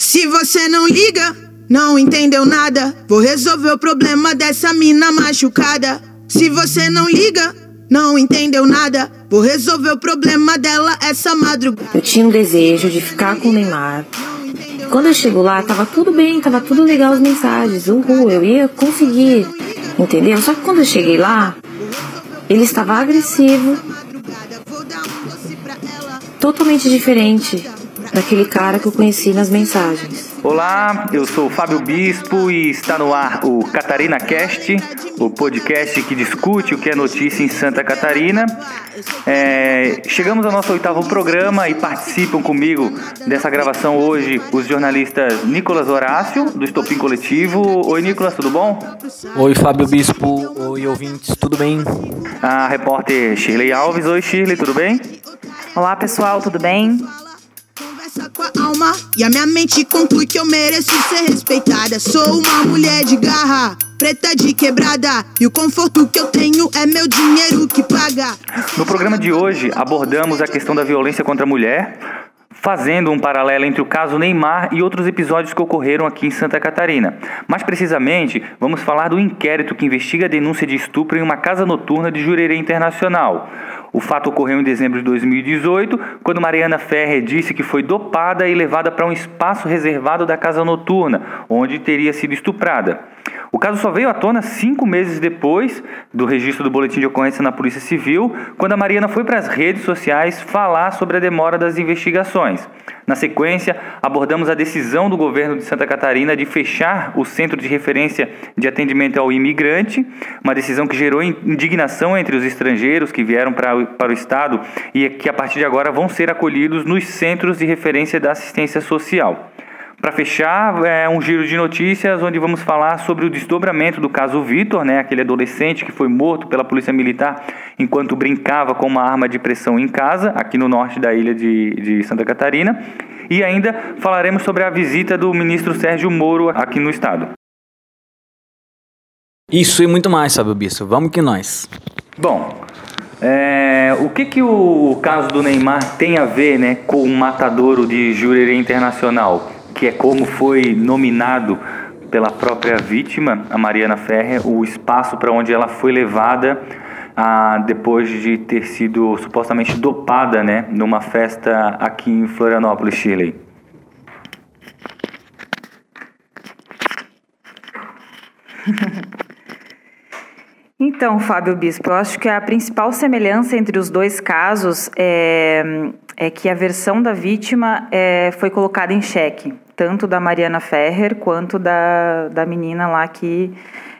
Se você não liga, não entendeu nada. Vou resolver o problema dessa mina machucada. Se você não liga, não entendeu nada. Vou resolver o problema dela essa madrugada. Eu tinha um desejo de ficar com o Neymar. Quando eu chego lá, tava tudo bem, tava tudo legal as mensagens. Uhul, eu ia conseguir. Entendeu? Só que quando eu cheguei lá, ele estava agressivo. Totalmente diferente daquele cara que eu conheci nas mensagens. Olá, eu sou o Fábio Bispo e está no ar o Catarina Cast, o podcast que discute o que é notícia em Santa Catarina. É, chegamos ao nosso oitavo programa e participam comigo dessa gravação hoje os jornalistas Nicolas Horácio, do Estopim Coletivo. Oi, Nicolas, tudo bom? Oi, Fábio Bispo. Oi, ouvintes, tudo bem? A repórter Shirley Alves. Oi, Shirley, tudo bem? Olá, pessoal, tudo bem? Alma e a minha mente conclui que eu mereço ser respeitada. Sou uma mulher de garra, preta de quebrada, e o conforto que eu tenho é meu dinheiro que paga. No programa de hoje abordamos a questão da violência contra a mulher, fazendo um paralelo entre o caso Neymar e outros episódios que ocorreram aqui em Santa Catarina. Mais precisamente, vamos falar do inquérito que investiga a denúncia de estupro em uma casa noturna de Jurerê Internacional. O fato ocorreu em dezembro de 2018, quando Mariana Ferrer disse que foi dopada e levada para um espaço reservado da casa noturna, onde teria sido estuprada. O caso só veio à tona cinco meses depois do registro do boletim de ocorrência na Polícia Civil, quando a Mariana foi para as redes sociais falar sobre a demora das investigações. Na sequência, abordamos a decisão do governo de Santa Catarina de fechar o centro de referência de atendimento ao imigrante, uma decisão que gerou indignação entre os estrangeiros que vieram para, o Estado e que a partir de agora vão ser acolhidos nos centros de referência da assistência social. Para fechar, é um giro de notícias onde vamos falar sobre o desdobramento do caso Vitor, né, aquele adolescente que foi morto pela polícia militar enquanto brincava com uma arma de pressão em casa, aqui no norte da ilha de, de Santa Catarina. E ainda falaremos sobre a visita do ministro Sérgio Moro aqui no estado. Isso e muito mais, sabe, Bispo. Vamos que nós. Bom, é, o que, que o caso do Neymar tem a ver né, com o matadouro de Jurerê Internacional? Que é como foi nominado pela própria vítima, a Mariana Ferrer, o espaço para onde ela foi levada depois de ter sido supostamente dopada né, numa festa aqui em Florianópolis, Chile. Então, Fábio Bispo, eu acho que a principal semelhança entre os dois casos é, é que a versão da vítima é, foi colocada em xeque, tanto da Mariana Ferrer quanto da, da menina lá que,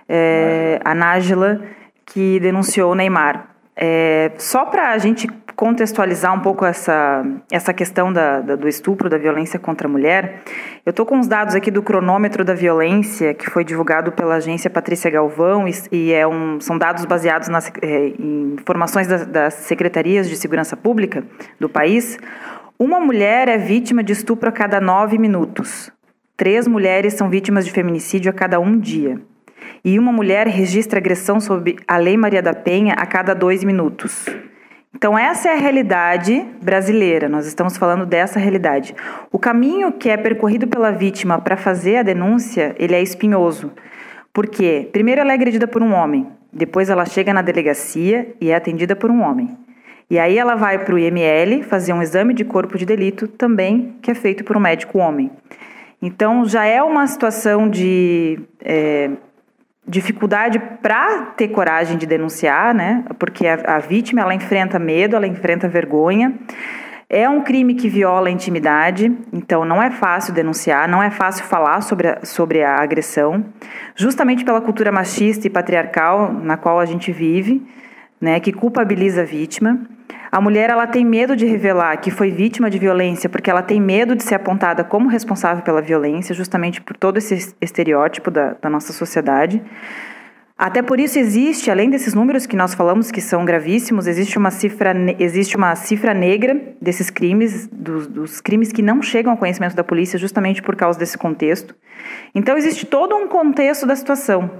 é, a Nájila, que denunciou o Neymar. É, só para a gente contextualizar um pouco essa, essa questão da, da, do estupro, da violência contra a mulher, eu estou com os dados aqui do cronômetro da violência, que foi divulgado pela agência Patrícia Galvão, e, e é um, são dados baseados nas, é, em informações das, das secretarias de segurança pública do país. Uma mulher é vítima de estupro a cada nove minutos. Três mulheres são vítimas de feminicídio a cada um dia e uma mulher registra agressão sob a Lei Maria da Penha a cada dois minutos. Então, essa é a realidade brasileira, nós estamos falando dessa realidade. O caminho que é percorrido pela vítima para fazer a denúncia, ele é espinhoso. Porque, primeiro, ela é agredida por um homem, depois, ela chega na delegacia e é atendida por um homem. E aí, ela vai para o IML fazer um exame de corpo de delito, também que é feito por um médico homem. Então, já é uma situação de. É, dificuldade para ter coragem de denunciar, né? Porque a, a, vítima ela enfrenta medo, ela enfrenta vergonha. É um crime que viola a intimidade, então não é fácil denunciar, não é fácil falar sobre a, sobre a agressão, justamente pela cultura machista e patriarcal na qual a gente vive, né? Que culpabiliza a vítima. A mulher ela tem medo de revelar que foi vítima de violência porque ela tem medo de ser apontada como responsável pela violência, justamente por todo esse estereótipo da, da nossa sociedade. Até por isso existe, além desses números que nós falamos que são gravíssimos, existe uma cifra, existe uma cifra negra desses crimes, dos, dos, crimes que não chegam ao conhecimento da polícia, justamente por causa desse contexto. Então existe todo um contexto da situação.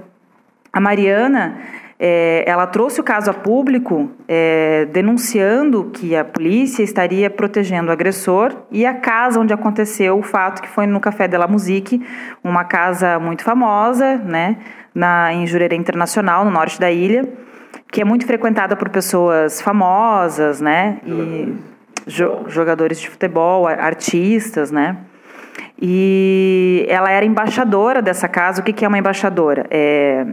A Mariana, é, ela trouxe o caso a público, é, denunciando que a polícia estaria protegendo o agressor e a casa onde aconteceu o fato, que foi no Café de la Musique, uma casa muito famosa, né, na, em Jurerê Internacional, no norte da ilha, que é muito frequentada por pessoas famosas, né, e jo, jogadores de futebol, artistas, né. E ela era embaixadora dessa casa. O que, que é uma embaixadora? É,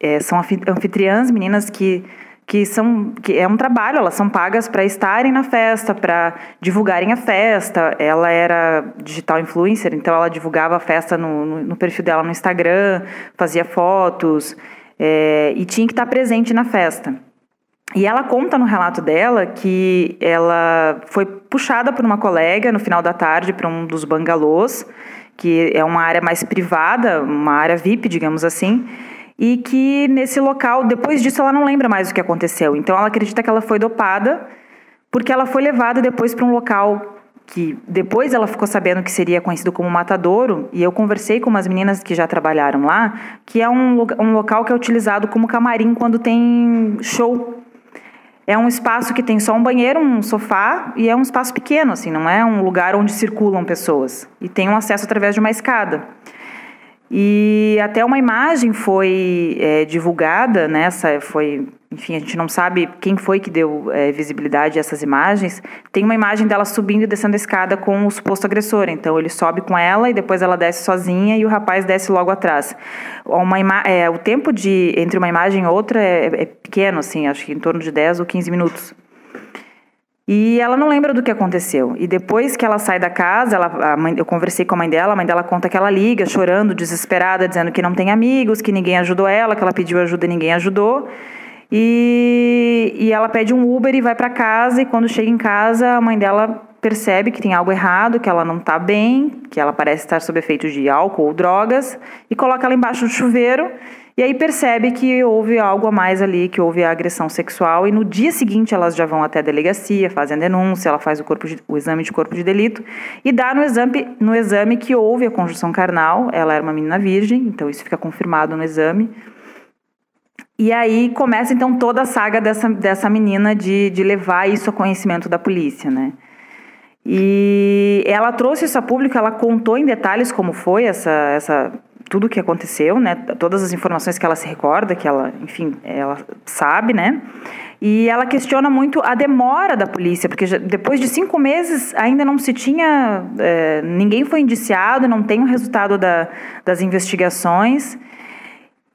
é, são anfitriãs, meninas que que são que é um trabalho, elas são pagas para estarem na festa, para divulgarem a festa. Ela era digital influencer, então ela divulgava a festa no, no, no perfil dela no Instagram, fazia fotos é, e tinha que estar presente na festa. E ela conta no relato dela que ela foi puxada por uma colega no final da tarde para um dos bangalôs, que é uma área mais privada, uma área VIP, digamos assim e que nesse local, depois disso, ela não lembra mais o que aconteceu. Então, ela acredita que ela foi dopada porque ela foi levada depois para um local que depois ela ficou sabendo que seria conhecido como Matadouro, e eu conversei com umas meninas que já trabalharam lá, que é um, um local que é utilizado como camarim quando tem show. É um espaço que tem só um banheiro, um sofá, e é um espaço pequeno, assim, não é um lugar onde circulam pessoas. E tem um acesso através de uma escada. E até uma imagem foi é, divulgada nessa, foi, enfim, a gente não sabe quem foi que deu é, visibilidade a essas imagens. Tem uma imagem dela subindo e descendo a escada com o suposto agressor. Então ele sobe com ela e depois ela desce sozinha e o rapaz desce logo atrás. Uma é, o tempo de entre uma imagem e outra é, é pequeno, assim, acho que em torno de 10 ou 15 minutos. E ela não lembra do que aconteceu. E depois que ela sai da casa, ela, mãe, eu conversei com a mãe dela, a mãe dela conta que ela liga, chorando, desesperada, dizendo que não tem amigos, que ninguém ajudou ela, que ela pediu ajuda e ninguém ajudou. E, e ela pede um Uber e vai para casa. E quando chega em casa, a mãe dela percebe que tem algo errado, que ela não está bem, que ela parece estar sob efeito de álcool ou drogas, e coloca ela embaixo do chuveiro e aí percebe que houve algo a mais ali, que houve a agressão sexual, e no dia seguinte elas já vão até a delegacia, fazem a denúncia, ela faz o, corpo de, o exame de corpo de delito e dá no exame, no exame que houve a conjunção carnal, ela era uma menina virgem, então isso fica confirmado no exame. E aí começa então toda a saga dessa, dessa menina de, de levar isso ao conhecimento da polícia, né? E ela trouxe isso a público, ela contou em detalhes como foi essa, essa tudo o que aconteceu, né? Todas as informações que ela se recorda, que ela, enfim, ela sabe, né? E ela questiona muito a demora da polícia, porque já, depois de cinco meses ainda não se tinha. É, ninguém foi indiciado, não tem o resultado da, das investigações.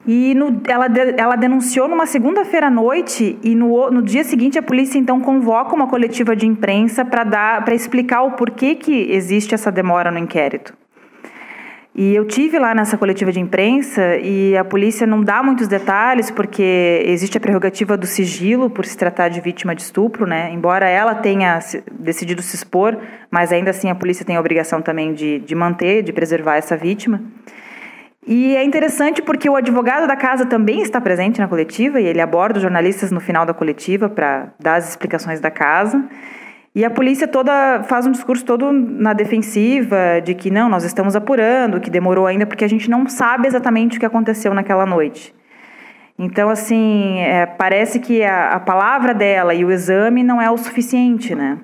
E no, ela, ela denunciou numa segunda-feira à noite e no, no dia seguinte a polícia então convoca uma coletiva de imprensa para explicar o porquê que existe essa demora no inquérito. E eu tive lá nessa coletiva de imprensa e a polícia não dá muitos detalhes porque existe a prerrogativa do sigilo por se tratar de vítima de estupro, né? Embora ela tenha decidido se expor, mas ainda assim a polícia tem a obrigação também de, de manter, de preservar essa vítima. E é interessante porque o advogado da casa também está presente na coletiva e ele aborda os jornalistas no final da coletiva para dar as explicações da casa. E a polícia toda faz um discurso todo na defensiva de que não, nós estamos apurando, que demorou ainda porque a gente não sabe exatamente o que aconteceu naquela noite. Então, assim, é, parece que a, a, palavra dela e o exame não é o suficiente, né?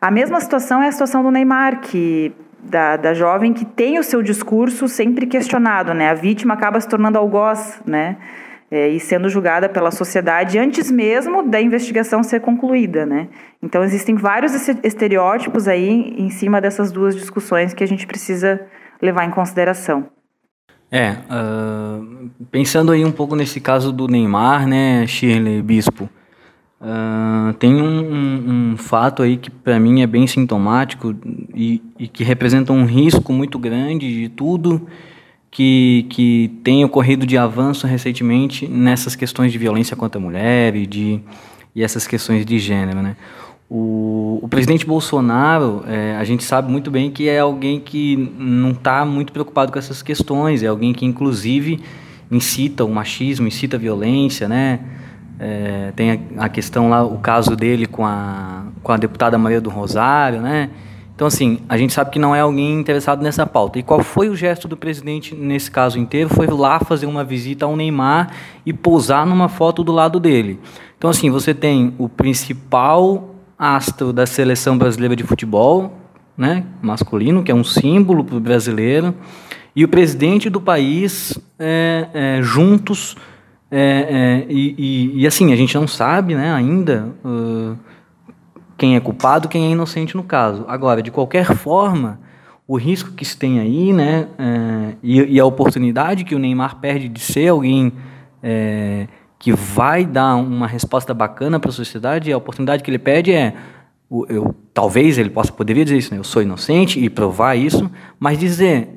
A mesma situação é a situação do Neymar, que da, da jovem que tem o seu discurso sempre questionado, né? A vítima acaba se tornando algoz, né? É, e sendo julgada pela sociedade antes mesmo da investigação ser concluída, né? Então existem vários estereótipos aí em cima dessas duas discussões que a gente precisa levar em consideração. É, uh, pensando aí um pouco nesse caso do Neymar, né, Shirley Bispo, uh, tem um, um, fato aí que para mim é bem sintomático e, e que representa um risco muito grande de tudo que, que tem ocorrido de avanço recentemente nessas questões de violência contra a mulher e, de, e essas questões de gênero. Né? O, o presidente Bolsonaro, é, a gente sabe muito bem que é alguém que não está muito preocupado com essas questões, é alguém que, inclusive, incita o machismo, incita a violência, né? É, tem a, a, questão lá, o caso dele com a, com a deputada Maria do Rosário, né? Então, assim, a gente sabe que não é alguém interessado nessa pauta. E qual foi o gesto do presidente nesse caso inteiro? Foi lá fazer uma visita ao Neymar e pousar numa foto do lado dele. Então, assim, você tem o principal astro da seleção brasileira de futebol, né, masculino, que é um símbolo para o brasileiro, e o presidente do país é, é, juntos. É, é e, e, e, assim, a gente não sabe né, ainda. Uh, quem é culpado, quem é inocente no caso. Agora, de qualquer forma, o risco que se tem aí, né, é, e, e, a oportunidade que o Neymar perde de ser alguém é, que vai dar uma resposta bacana para a sociedade, a oportunidade que ele perde é, eu, talvez ele possa poderia dizer isso, né, eu sou inocente e provar isso, mas dizer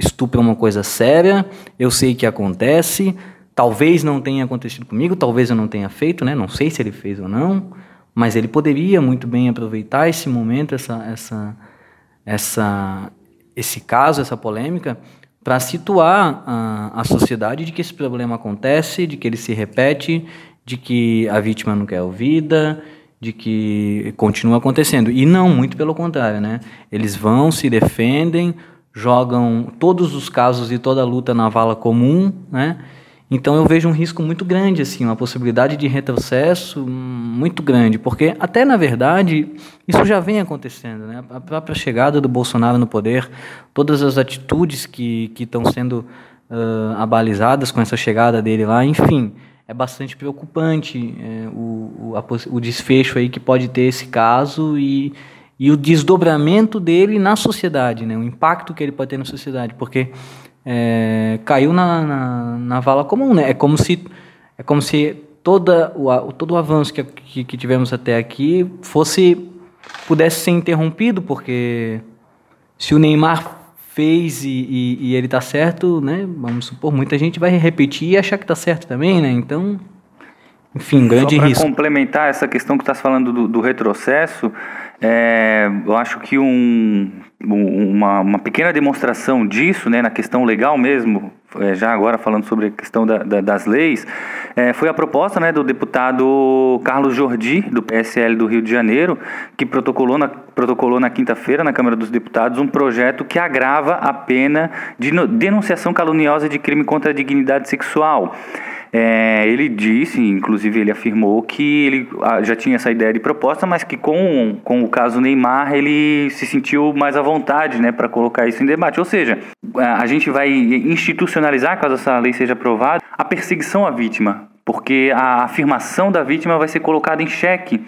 estupro é uma coisa séria, eu sei que acontece, talvez não tenha acontecido comigo, talvez eu não tenha feito, né, não sei se ele fez ou não mas ele poderia muito bem aproveitar esse momento, essa, essa, essa, esse caso, essa polêmica, para situar a, a sociedade de que esse problema acontece, de que ele se repete, de que a vítima não quer ouvida, de que continua acontecendo. E não, muito pelo contrário, né? Eles vão, se defendem, jogam todos os casos e toda a luta na vala comum, né? Então eu vejo um risco muito grande, assim, uma possibilidade de retrocesso muito grande, porque até na verdade isso já vem acontecendo, né? A própria chegada do Bolsonaro no poder, todas as atitudes que que estão sendo uh, abalizadas com essa chegada dele lá, enfim, é bastante preocupante é, o, o, a, o desfecho aí que pode ter esse caso e e o desdobramento dele na sociedade, né? O impacto que ele pode ter na sociedade, porque é, caiu na, na, na, vala comum, né? É como se, é como se toda o, todo o avanço que, que, que tivemos até aqui fosse pudesse ser interrompido, porque se o Neymar fez e, e, e ele está certo, né? Vamos supor, muita gente vai repetir e achar que está certo também, né? Então, enfim, grande Só risco. complementar essa questão que está falando do, do retrocesso, é, eu acho que um, uma, uma, pequena demonstração disso, né, na questão legal mesmo, é, já agora falando sobre a questão da, da, das leis, é, foi a proposta né, do deputado Carlos Jordi, do PSL do Rio de Janeiro, que protocolou na, protocolou na quinta-feira na Câmara dos Deputados um projeto que agrava a pena de denunciação caluniosa de crime contra a dignidade sexual. É, ele disse, inclusive ele afirmou que ele ah, já tinha essa ideia de proposta, mas que com, com o caso Neymar ele se sentiu mais à vontade né, para colocar isso em debate. Ou seja, a gente vai institucionalizar, caso essa lei seja aprovada, a perseguição à vítima, porque a afirmação da vítima vai ser colocada em xeque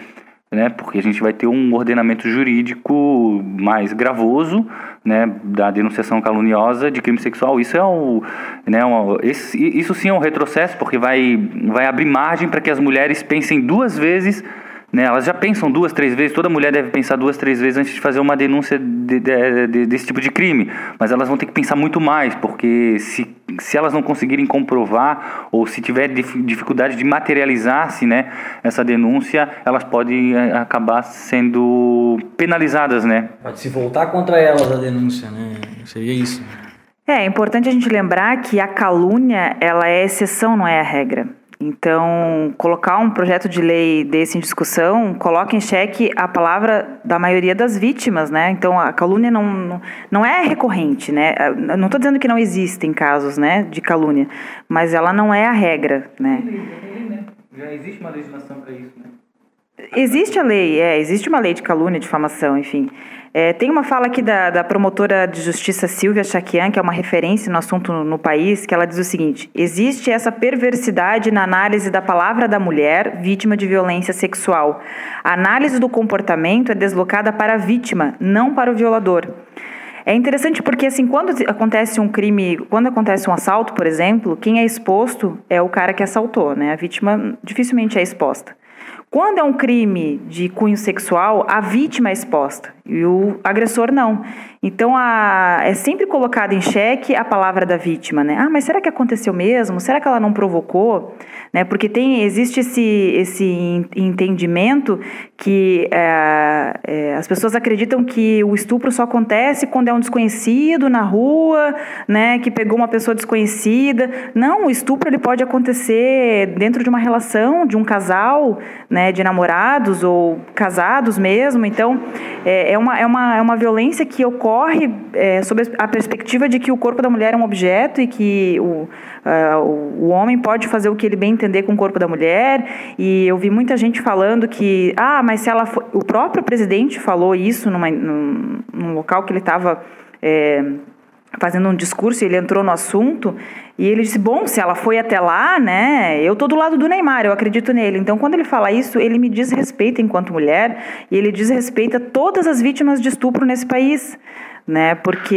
né? Porque a gente vai ter um ordenamento jurídico mais gravoso, né? Da denunciação caluniosa de crime sexual. Isso é um, né? Um, esse, isso sim é um retrocesso, porque vai, vai abrir margem para que as mulheres pensem duas vezes né? Elas já pensam duas, três vezes, toda mulher deve pensar duas, três vezes antes de fazer uma denúncia de, de, de, desse tipo de crime. Mas elas vão ter que pensar muito mais, porque se, se elas não conseguirem comprovar ou se tiver dificuldade de materializar-se né, essa denúncia, elas podem eh, acabar sendo penalizadas. Né? Pode se voltar contra elas a denúncia, né? Seria isso. É, é importante a gente lembrar que a calúnia ela é exceção, não é a regra. Então, colocar um projeto de lei desse em discussão coloca em xeque a palavra da maioria das vítimas, né? Então, a calúnia não, não, é recorrente, né? Eu não estou dizendo que não existem casos, né, de calúnia, mas ela não é a regra, né? Já existe uma legislação para isso, né? Existe a lei, é, existe uma lei de calúnia, difamação, enfim. É, tem uma fala aqui da, da, promotora de justiça Silvia Chaquian, que é uma referência no assunto no, no, país, que ela diz o seguinte: existe essa perversidade na análise da palavra da mulher vítima de violência sexual. A análise do comportamento é deslocada para a vítima, não para o violador. É interessante porque assim, quando acontece um crime, quando acontece um assalto, por exemplo, quem é exposto é o cara que assaltou, né? A vítima dificilmente é exposta. Quando é um crime de cunho sexual, a vítima é exposta e o agressor não. Então a, é sempre colocada em xeque a palavra da vítima, né? Ah, mas será que aconteceu mesmo? Será que ela não provocou? Né? Porque tem existe esse esse entendimento que é, é, as pessoas acreditam que o estupro só acontece quando é um desconhecido na rua, né? Que pegou uma pessoa desconhecida. Não, o estupro ele pode acontecer dentro de uma relação de um casal, né? De namorados ou casados mesmo. Então é, é, uma, é, uma, é uma violência que ocorre é, sob a perspectiva de que o corpo da mulher é um objeto e que o, uh, o homem pode fazer o que ele bem entender com o corpo da mulher. E eu vi muita gente falando que, ah, mas se ela for... O próprio presidente falou isso numa, num, num local que ele estava. É, fazendo um discurso, ele entrou no assunto e ele disse: "Bom, se ela foi até lá, né? Eu tô do lado do Neymar, eu acredito nele". Então, quando ele fala isso, ele me diz respeito enquanto mulher e ele diz respeito a todas as vítimas de estupro nesse país né? Porque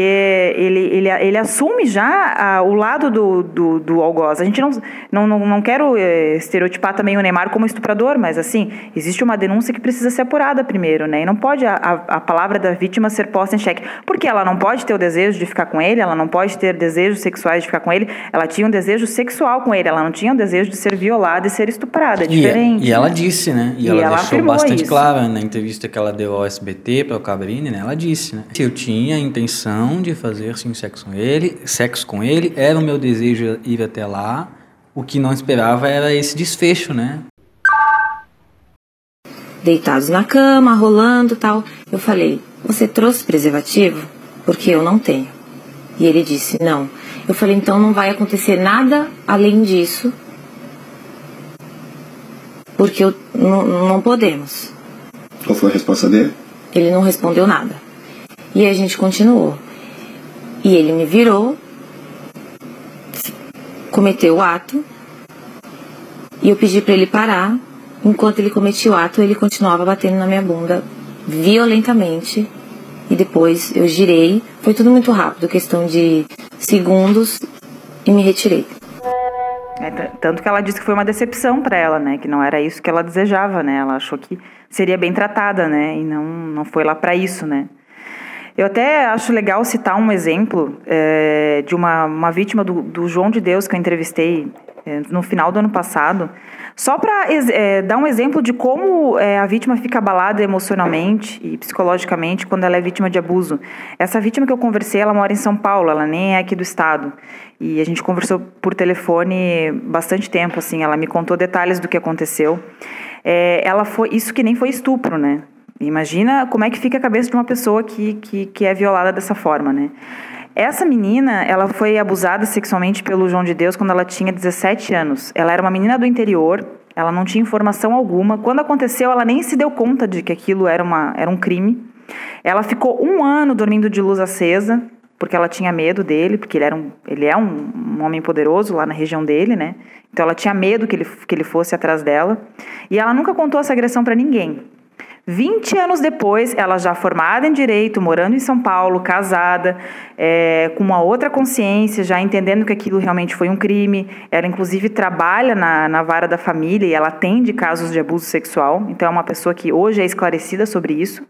ele, ele, ele assume já a, o lado do, do, do algoz. A gente não, não, não, não quero é, estereotipar também o Neymar como estuprador, mas assim, existe uma denúncia que precisa ser apurada primeiro, né? E não pode a, a, a palavra da vítima ser posta em xeque. Porque ela não pode ter o desejo de ficar com ele, ela não pode ter desejos sexuais de ficar com ele, ela tinha um desejo sexual com ele, ela não tinha um desejo de ser violada e ser estuprada. É diferente. E, e ela disse, né? E, e ela, ela deixou bastante isso. claro na entrevista que ela deu ao SBT para o Cabrini, né? Ela disse, né? Eu tinha intenção de fazer sim sexo com ele, sexo com ele, era o meu desejo ir até lá. O que não esperava era esse desfecho, né? Deitados na cama, rolando, tal. Eu falei: "Você trouxe preservativo? Porque eu não tenho". E ele disse: "Não". Eu falei: "Então não vai acontecer nada além disso". Porque eu, não podemos. Qual foi a resposta dele? Ele não respondeu nada. E a gente continuou. E ele me virou, cometeu o ato, e eu pedi para ele parar. Enquanto ele cometia o ato, ele continuava batendo na minha bunda violentamente. E depois eu girei. Foi tudo muito rápido, questão de segundos, e me retirei. É, tanto que ela disse que foi uma decepção para ela, né? Que não era isso que ela desejava, né? Ela achou que seria bem tratada, né? E não, não foi lá para isso, né? Eu até acho legal citar um exemplo é, de uma, uma vítima do, do, João de Deus que eu entrevistei é, no final do ano passado, só para é, dar um exemplo de como é, a vítima fica abalada emocionalmente e psicologicamente quando ela é vítima de abuso. Essa vítima que eu conversei, ela mora em São Paulo, ela nem é aqui do estado. E a gente conversou por telefone bastante tempo, assim, ela me contou detalhes do que aconteceu. É, ela foi isso que nem foi estupro, né? Imagina como é que fica a cabeça de uma pessoa que, que, que é violada dessa forma, né? Essa menina, ela foi abusada sexualmente pelo João de Deus quando ela tinha 17 anos. Ela era uma menina do interior, ela não tinha informação alguma. Quando aconteceu, ela nem se deu conta de que aquilo era, uma, era um crime. Ela ficou um ano dormindo de luz acesa, porque ela tinha medo dele, porque ele, era um, ele é um, um homem poderoso lá na região dele, né? Então ela tinha medo que ele, que ele fosse atrás dela. E ela nunca contou essa agressão para ninguém. 20 anos depois, ela já formada em direito, morando em São Paulo, casada, é, com uma outra consciência, já entendendo que aquilo realmente foi um crime. Ela, inclusive, trabalha na, na vara da família e ela atende casos de abuso sexual. Então, é uma pessoa que hoje é esclarecida sobre isso.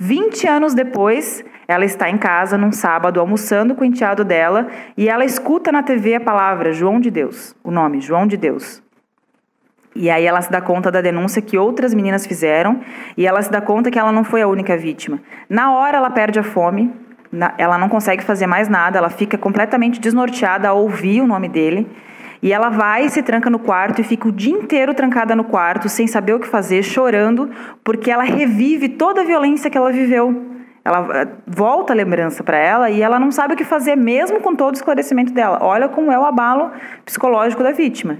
20 anos depois, ela está em casa num sábado almoçando com o enteado dela e ela escuta na TV a palavra João de Deus, o nome João de Deus. E aí ela se dá conta da denúncia que outras meninas fizeram e ela se dá conta que ela não foi a única vítima. Na hora ela perde a fome, ela não consegue fazer mais nada, ela fica completamente desnorteada ao ouvir o nome dele. E ela vai se tranca no quarto e fica o dia inteiro trancada no quarto, sem saber o que fazer, chorando, porque ela revive toda a violência que ela viveu. Ela eh, volta a lembrança para ela e ela não sabe o que fazer, mesmo com todo o esclarecimento dela. Olha como é o abalo psicológico da vítima.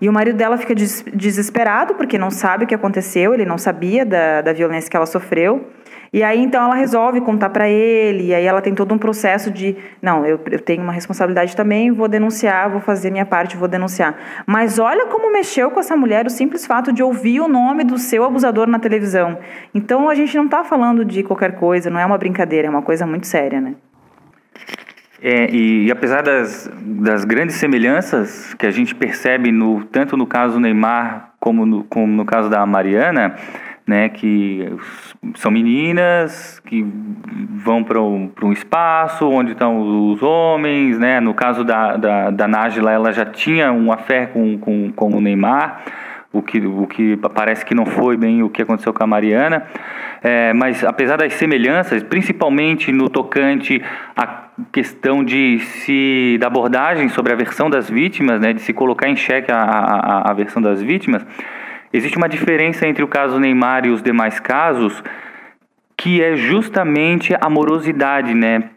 E o marido dela fica des desesperado porque não sabe o que aconteceu, ele não sabia da, da violência que ela sofreu. E aí então ela resolve contar para ele, e aí ela tem todo um processo de, não, eu, eu tenho uma responsabilidade também, vou denunciar, vou fazer minha parte, vou denunciar. Mas olha como mexeu com essa mulher o simples fato de ouvir o nome do seu abusador na televisão. Então a gente não está falando de qualquer coisa, não é uma brincadeira, é uma coisa muito séria, né? É, e, e, apesar das, das grandes semelhanças que a gente percebe no, tanto no caso do Neymar como no, como no caso da Mariana, né, que são meninas que vão para um, um espaço onde estão os homens, né, no caso da, da, da Nájila, ela já tinha uma fé com, com, com o Neymar, o que, o que parece que não foi bem o que aconteceu com a Mariana, é, mas apesar das semelhanças, principalmente no tocante à questão de se da abordagem sobre a versão das vítimas, né, de se colocar em xeque a, a, a versão das vítimas, existe uma diferença entre o caso Neymar e os demais casos que é justamente a morosidade, né?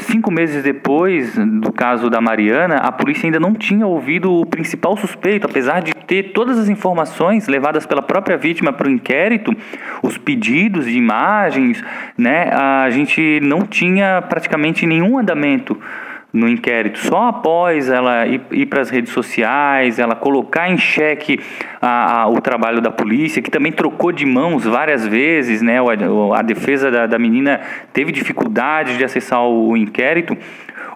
Cinco meses depois do caso da Mariana, a polícia ainda não tinha ouvido o principal suspeito, apesar de ter todas as informações levadas pela própria vítima para o inquérito, os pedidos de imagens, né? A gente não tinha praticamente nenhum andamento no inquérito. Só após ela ir, ir para as redes sociais, ela colocar em xeque a, a, o trabalho da polícia, que também trocou de mãos várias vezes, né? A, a defesa da, da, menina teve dificuldade de acessar o, o inquérito.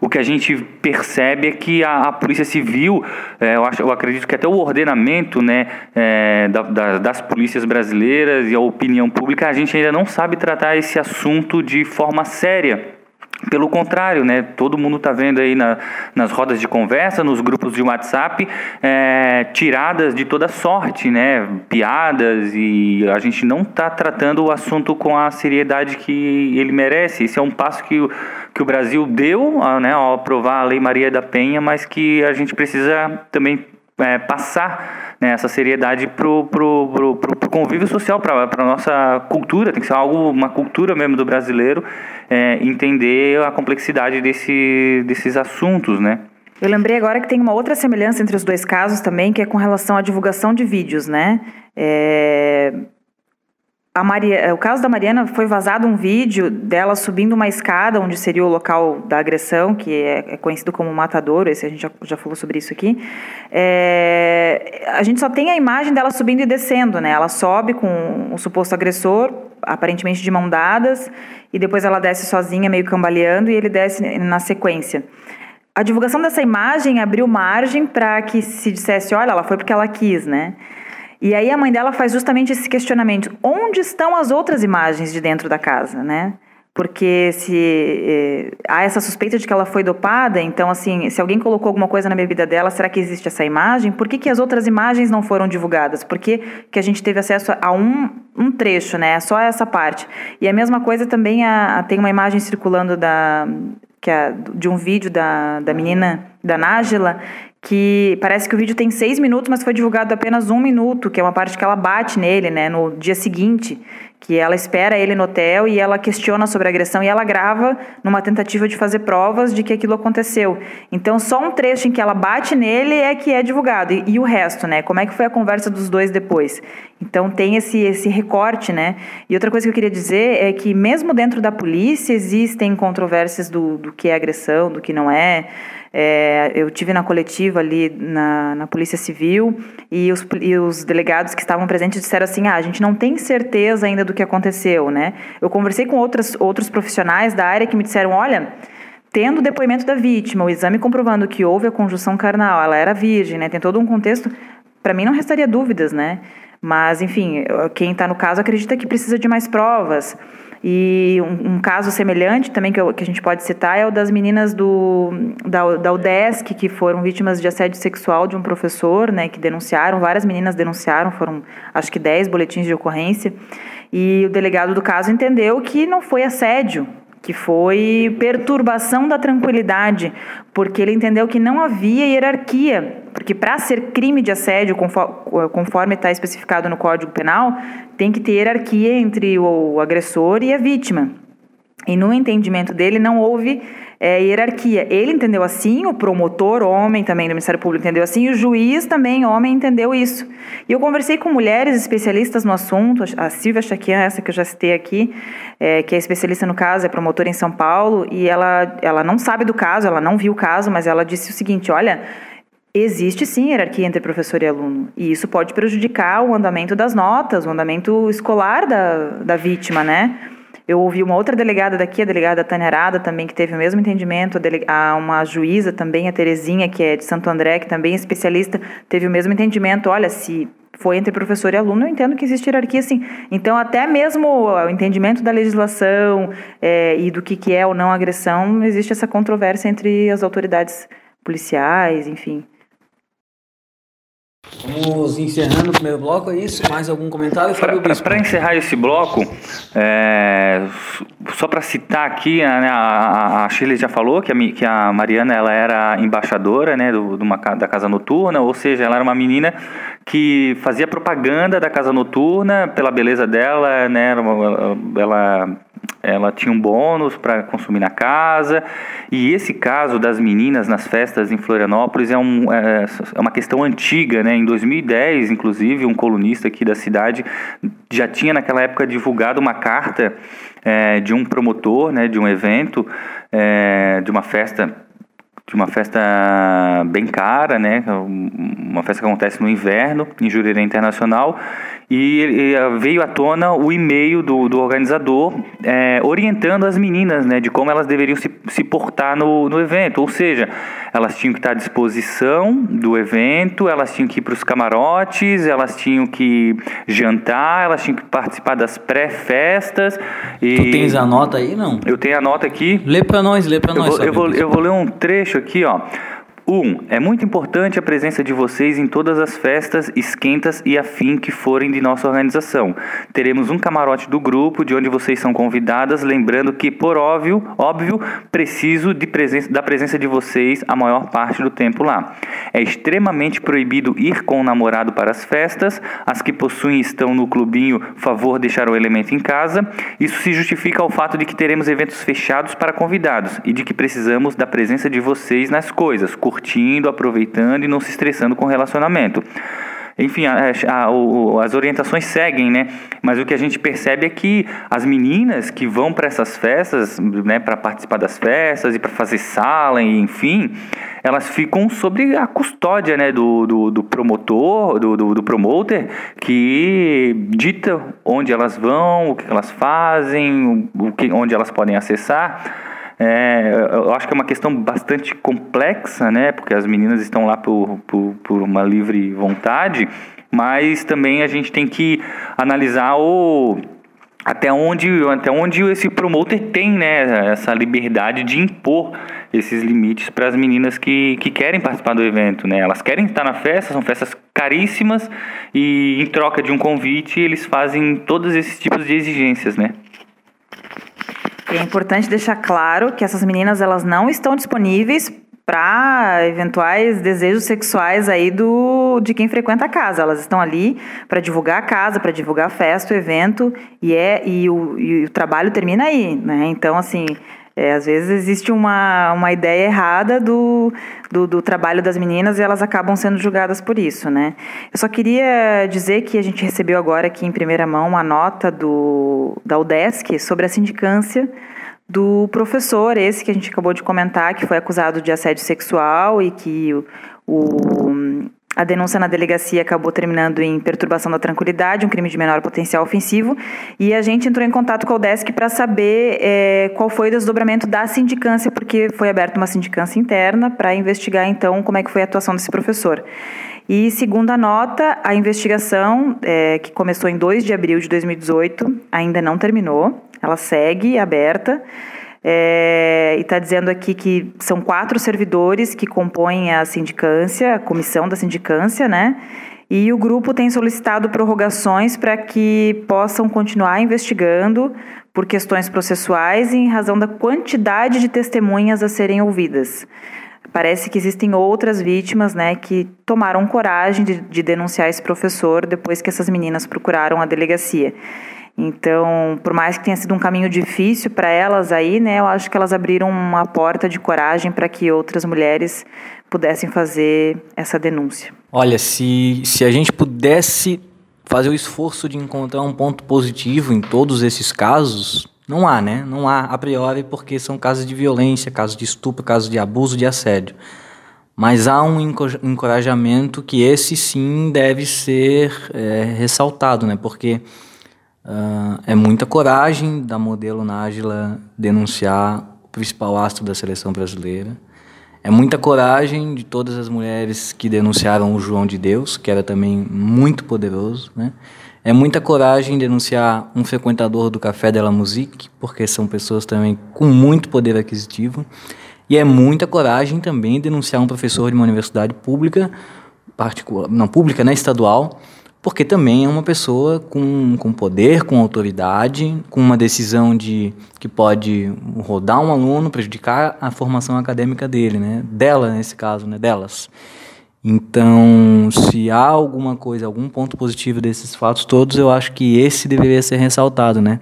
O que a gente percebe é que a, a Polícia Civil, é, eu, acho, eu acredito que até o ordenamento né, é, da, da, das polícias brasileiras e a opinião pública, a gente ainda não sabe tratar esse assunto de forma séria. Pelo contrário, né, todo mundo está vendo aí na, nas rodas de conversa, nos grupos de WhatsApp, é, tiradas de toda sorte, né, piadas, e a gente não está tratando o assunto com a seriedade que ele merece. Esse é um passo que o, que o Brasil deu né, ao aprovar a Lei Maria da Penha, mas que a gente precisa também é, passar né, essa seriedade pro, pro, pro, pro, convívio social, para a nossa cultura, tem que ser algo, uma cultura mesmo do brasileiro, é, entender a complexidade desse, desses assuntos, né? Eu lembrei agora que tem uma outra semelhança entre os dois casos também, que é com relação à divulgação de vídeos, né? É, a Maria, é, o caso da Mariana foi vazado um vídeo dela subindo uma escada, onde seria o local da agressão, que é, é conhecido como matadouro, esse a gente já, já falou sobre isso aqui. É, a gente só tem a imagem dela subindo e descendo, né? Ela sobe com o suposto agressor, aparentemente de mão dadas, e depois ela desce sozinha, meio cambaleando, e ele desce na sequência. A divulgação dessa imagem abriu margem para que se dissesse, olha, ela foi porque ela quis, né? E aí a mãe dela faz justamente esse questionamento: onde estão as outras imagens de dentro da casa, né? Porque se eh, há essa suspeita de que ela foi dopada, então assim, se alguém colocou alguma coisa na bebida dela, será que existe essa imagem? Por que, que as outras imagens não foram divulgadas? Por que, que a gente teve acesso a um, um trecho, né? Só essa parte. E a mesma coisa também a, a tem uma imagem circulando da que é de um vídeo da, da menina da Nájila que parece que o vídeo tem seis minutos, mas foi divulgado apenas um minuto, que é uma parte que ela bate nele, né, no dia seguinte, que ela espera ele no hotel e ela questiona sobre a agressão e ela grava numa tentativa de fazer provas de que aquilo aconteceu. Então, só um trecho em que ela bate nele é que é divulgado. E, e o resto, né? Como é que foi a conversa dos dois depois? Então, tem esse, esse recorte, né? E outra coisa que eu queria dizer é que, mesmo dentro da polícia, existem controvérsias do, do que é agressão, do que não é. É, eu tive na coletiva ali na, na Polícia Civil e os, e os delegados que estavam presentes disseram assim: ah, a gente não tem certeza ainda do que aconteceu, né? Eu conversei com outras, outros profissionais da área que me disseram: olha. Tendo o depoimento da vítima, o exame comprovando que houve a conjunção carnal, ela era virgem, né? Tem todo um contexto. Para mim não restaria dúvidas, né? Mas, enfim, quem está no caso acredita que precisa de mais provas. E um, um, caso semelhante também que, eu, que, a gente pode citar é o das meninas do, da, da UDESC, que foram vítimas de assédio sexual de um professor, né, que denunciaram, várias meninas denunciaram, foram acho que 10 boletins de ocorrência. E o delegado do caso entendeu que não foi assédio, que foi perturbação da tranquilidade, porque ele entendeu que não havia hierarquia, porque para ser crime de assédio, conforme está especificado no Código Penal, tem que ter hierarquia entre o agressor e a vítima. E no entendimento dele não houve é, hierarquia. Ele entendeu assim, o promotor, homem também do Ministério Público entendeu assim, o juiz também, homem, entendeu isso. E eu conversei com mulheres especialistas no assunto, a Silvia Chaquian, essa que eu já citei aqui, é, que é especialista no caso, é promotora em São Paulo, e ela, ela não sabe do caso, ela não viu o caso, mas ela disse o seguinte: olha. Existe sim hierarquia entre professor e aluno, e isso pode prejudicar o andamento das notas, o andamento escolar da, da vítima, né? Eu ouvi uma outra delegada daqui, a delegada Tânia Arada, também, que teve o mesmo entendimento, a, uma juíza também, a Terezinha, que é de Santo André, que também é especialista, teve o mesmo entendimento. Olha, se foi entre professor e aluno, eu entendo que existe hierarquia, sim. Então, até mesmo o entendimento da legislação é, e do que, que é ou não agressão, existe essa controvérsia entre as autoridades policiais, enfim. Vamos encerrando o primeiro bloco, é isso? Mais algum comentário, Fábio Bispo? Para encerrar esse bloco, é, só para citar aqui, a, né, a, a Shirley já falou que a, que a Mariana ela era embaixadora né, do, uma, da Casa Noturna, ou seja, ela era uma menina que fazia propaganda da Casa Noturna pela beleza dela, né, ela, ela ela tinha um bônus para consumir na casa. E esse caso das meninas nas festas em Florianópolis é, um, é, é, uma questão antiga, né? Em 2010, inclusive, um colunista aqui da cidade já tinha naquela época divulgado uma carta é, de um promotor, né, de um evento, é, de uma festa de uma festa bem cara, né? Uma festa que acontece no inverno, em Jurerê Internacional, e, e veio à tona o e-mail do, do organizador é, orientando as meninas, né? De como elas deveriam se, se portar no, no evento, ou seja, elas tinham que estar à disposição do evento, elas tinham que ir para os camarotes, elas tinham que jantar, elas tinham que participar das pré-festas. E... Tu tens a nota aí, não? Eu tenho a nota aqui. Lê para nós, lê para nós. Vou, eu, vou, eu vou ler um trecho aqui, ó. 1. Um, é muito importante a presença de vocês em todas as festas, esquentas e afim que forem de nossa organização. Teremos um camarote do grupo de onde vocês são convidadas, lembrando que, por óbvio, óbvio preciso de da presença de vocês a maior parte do tempo lá. É extremamente proibido ir com o namorado para as festas, as que possuem estão no clubinho, favor deixar o elemento em casa. Isso se justifica ao fato de que teremos eventos fechados para convidados e de que precisamos da presença de vocês nas coisas, curtindo, aproveitando e não se estressando com o relacionamento. Enfim, a, a, o, as orientações seguem, né? Mas o que a gente percebe é que as meninas que vão para essas festas, né, para participar das festas e para fazer sala, e, enfim, elas ficam sob a custódia, né, do, do, do promotor, do, do, do, promoter, que dita onde elas vão, o que elas fazem, o que, onde elas podem acessar. É, eu acho que é uma questão bastante complexa, né? Porque as meninas estão lá por, por, por uma livre vontade, mas também a gente tem que analisar o até onde, até onde esse promoter tem né, essa liberdade de impor esses limites para as meninas que, que querem participar do evento. Né? Elas querem estar na festa, são festas caríssimas e em troca de um convite eles fazem todos esses tipos de exigências. Né? É importante deixar claro que essas meninas elas não estão disponíveis para eventuais desejos sexuais aí do de quem frequenta a casa. Elas estão ali para divulgar a casa, para divulgar a festa, o evento e é e o, e o trabalho termina aí, né? Então assim é, às vezes existe uma, uma ideia errada do, do, do, trabalho das meninas e elas acabam sendo julgadas por isso, né? Eu só queria dizer que a gente recebeu agora aqui em primeira mão uma nota do, da UDESC sobre a sindicância do professor, esse que a gente acabou de comentar, que foi acusado de assédio sexual e que o, o a denúncia na delegacia acabou terminando em perturbação da tranquilidade, um crime de menor potencial ofensivo, e a gente entrou em contato com o DESC para saber é, qual foi o desdobramento da sindicância, porque foi aberta uma sindicância interna para investigar então como é que foi a atuação desse professor. E segundo a nota, a investigação, é, que começou em 2 de abril de 2018, ainda não terminou, ela segue aberta. É, e está dizendo aqui que são quatro servidores que compõem a sindicância, a comissão da sindicância, né? E o grupo tem solicitado prorrogações para que possam continuar investigando por questões processuais e em razão da quantidade de testemunhas a serem ouvidas. Parece que existem outras vítimas né, que tomaram coragem de, de denunciar esse professor depois que essas meninas procuraram a delegacia. Então, por mais que tenha sido um caminho difícil para elas aí, né, eu acho que elas abriram uma porta de coragem para que outras mulheres pudessem fazer essa denúncia. Olha, se, se a gente pudesse fazer o esforço de encontrar um ponto positivo em todos esses casos, não há, né? Não há a priori, porque são casos de violência, casos de estupro, casos de abuso, de assédio. Mas há um encorajamento que esse sim deve ser é, ressaltado, né? Porque Uh, é muita coragem da modelo Nájila denunciar o principal astro da seleção brasileira. É muita coragem de todas as mulheres que denunciaram o João de Deus, que era também muito poderoso. Né? É muita coragem denunciar um frequentador do Café de la Musique, porque são pessoas também com muito poder aquisitivo. E é muita coragem também denunciar um professor de uma universidade pública particular, não pública, né, estadual, porque também é uma pessoa com, com poder, com autoridade, com uma decisão de que pode rodar um aluno, prejudicar a formação acadêmica dele, né, dela nesse caso, né, delas. Então, se há alguma coisa, algum ponto positivo desses fatos todos, eu acho que esse deveria ser ressaltado, né?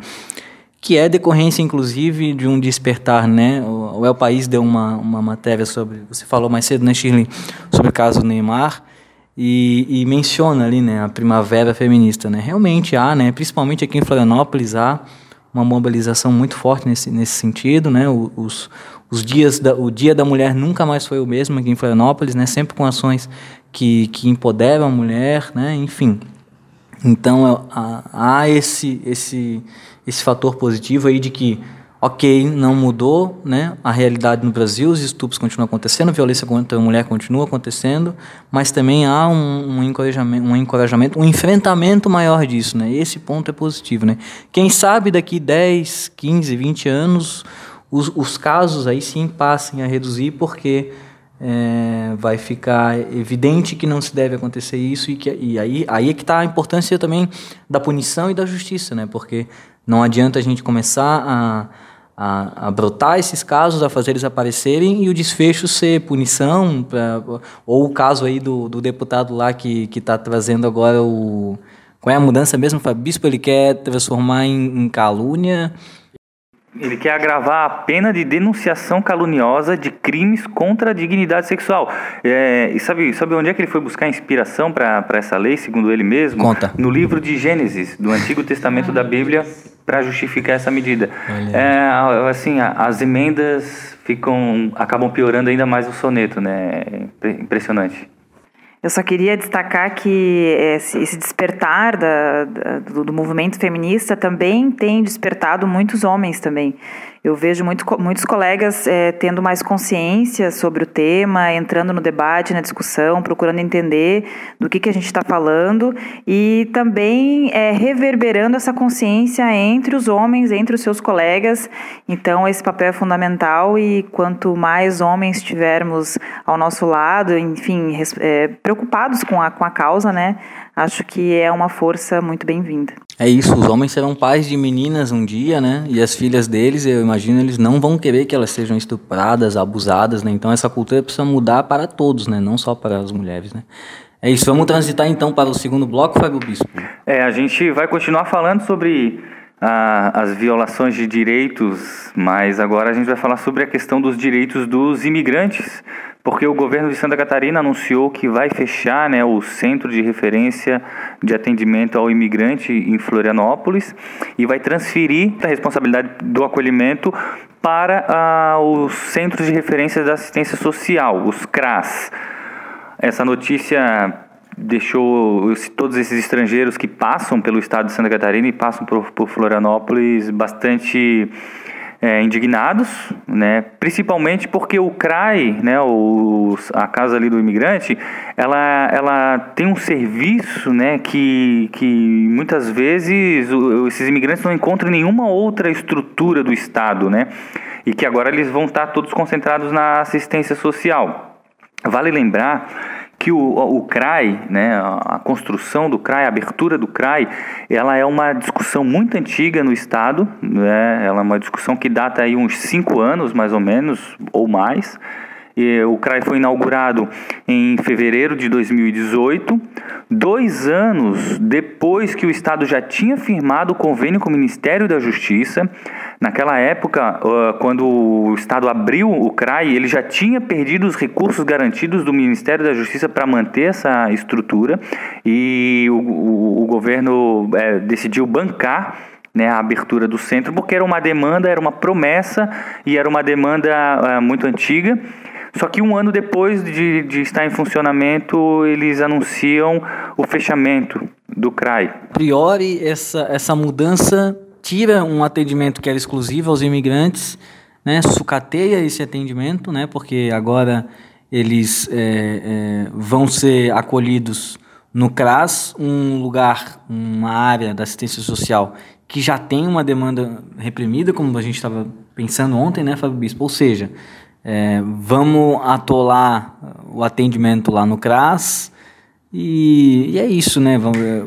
Que é decorrência, inclusive, de um despertar, né? O El País deu uma, uma matéria sobre, você falou mais cedo, né, Shirley, sobre o caso Neymar, e, e, menciona ali, né, a primavera feminista, né? Realmente há, né, principalmente aqui em Florianópolis, há uma mobilização muito forte nesse, nesse sentido, né? Os, os dias da, o Dia da Mulher nunca mais foi o mesmo aqui em Florianópolis, né? Sempre com ações que, que empoderam a mulher, né? Enfim. Então há, esse, esse, esse fator positivo aí de que ok, não mudou né, a realidade no Brasil, os estupros continuam acontecendo, a violência contra a mulher continua acontecendo, mas também há um, um, encorajamento, um encorajamento, um enfrentamento maior disso. Né? Esse ponto é positivo. Né? Quem sabe daqui 10, 15, 20 anos os, os casos aí sim passem a reduzir, porque é, vai ficar evidente que não se deve acontecer isso e, que, e aí, aí é que está a importância também da punição e da justiça, né? porque não adianta a gente começar a, a, a, brotar esses casos, a fazer eles aparecerem e o desfecho ser punição, pra, ou o caso aí do, do deputado lá que está trazendo agora o... Qual é a mudança mesmo, Fábio Bispo? Ele quer transformar em, em calúnia ele quer agravar a pena de denunciação caluniosa de crimes contra a dignidade sexual. É, e sabe, sabe onde é que ele foi buscar inspiração para essa lei, segundo ele mesmo? Conta. No livro de Gênesis, do Antigo Testamento da Bíblia, para justificar essa medida. É, assim, as emendas ficam acabam piorando ainda mais o soneto, né? Impressionante. Eu só queria destacar que esse despertar da, do, do, movimento feminista também tem despertado muitos homens também. Eu vejo muito, muitos colegas é, tendo mais consciência sobre o tema, entrando no debate, na discussão, procurando entender do que, que a gente está falando e também é, reverberando essa consciência entre os homens, entre os seus colegas. Então, esse papel é fundamental e quanto mais homens tivermos ao nosso lado, enfim, é, preocupados com a, com a causa, né? Acho que é uma força muito bem-vinda. É isso, os homens serão pais de meninas um dia, né? E as filhas deles, eu imagino, eles não vão querer que elas sejam estupradas, abusadas, né? Então essa cultura precisa mudar para todos, né? Não só para as mulheres, né? É isso, vamos transitar então para o segundo bloco, Fábio Bispo. É, a gente vai continuar falando sobre ah, as violações de direitos, mas agora a gente vai falar sobre a questão dos direitos dos imigrantes porque o governo de Santa Catarina anunciou que vai fechar né, o centro de referência de atendimento ao imigrante em Florianópolis e vai transferir a responsabilidade do acolhimento para ah, os centros de referência da assistência social, os CRAS. Essa notícia deixou todos esses estrangeiros que passam pelo estado de Santa Catarina e passam por, por Florianópolis bastante é, indignados, né? principalmente porque o CRAI, né, o, a casa ali do imigrante, ela, ela tem um serviço né, que, que muitas vezes o, esses imigrantes não encontram em nenhuma outra estrutura do Estado, né? e que agora eles vão estar todos concentrados na assistência social. Vale lembrar que o, o CRAI, né, a construção do CRAI, a abertura do CRAI, ela é uma discussão muito antiga no Estado, né, ela é uma discussão que data aí uns cinco anos, mais ou menos, ou mais, o CRAI foi inaugurado em fevereiro de 2018, dois anos depois que o Estado já tinha firmado o convênio com o Ministério da Justiça. Naquela época, quando o Estado abriu o CRAI, ele já tinha perdido os recursos garantidos do Ministério da Justiça para manter essa estrutura e o, o, o governo é, decidiu bancar né, a abertura do centro, porque era uma demanda, era uma promessa e era uma demanda muito antiga. Só que um ano depois de, de estar em funcionamento, eles anunciam o fechamento do CRAI. A priori, essa, essa mudança tira um atendimento que era exclusivo aos imigrantes, né, sucateia esse atendimento, né, porque agora eles é, é, vão ser acolhidos no CRAS, um lugar, uma área da assistência social que já tem uma demanda reprimida, como a gente estava pensando ontem, né, Fábio Bispo? Ou seja, é, vamos atolar o atendimento lá no CRAS, E, e, é isso, né?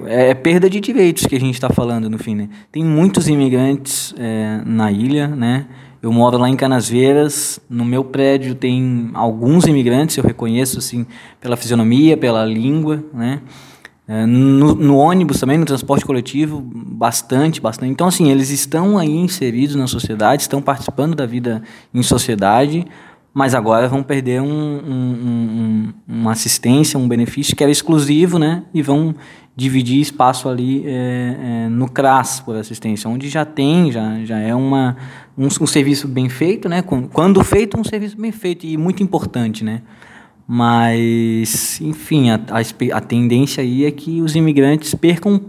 É, é, perda de direitos que a gente está falando no fim. Né? Tem muitos imigrantes é, na ilha, né? Eu moro lá em Canasveiras, no meu prédio tem alguns imigrantes, eu reconheço assim pela fisionomia, pela língua, né? É, no, no, ônibus também, no transporte coletivo, bastante, bastante. Então, assim, eles estão aí inseridos na sociedade, estão participando da vida em sociedade, mas agora vão perder um, um, um, uma assistência, um benefício que era exclusivo, né? E vão dividir espaço ali é, é, no CRAS por assistência, onde já tem, já, já é uma, um, serviço bem feito, né? Quando feito, um serviço bem feito e muito importante, né? Mas, enfim, a, a, a tendência aí é que os imigrantes percam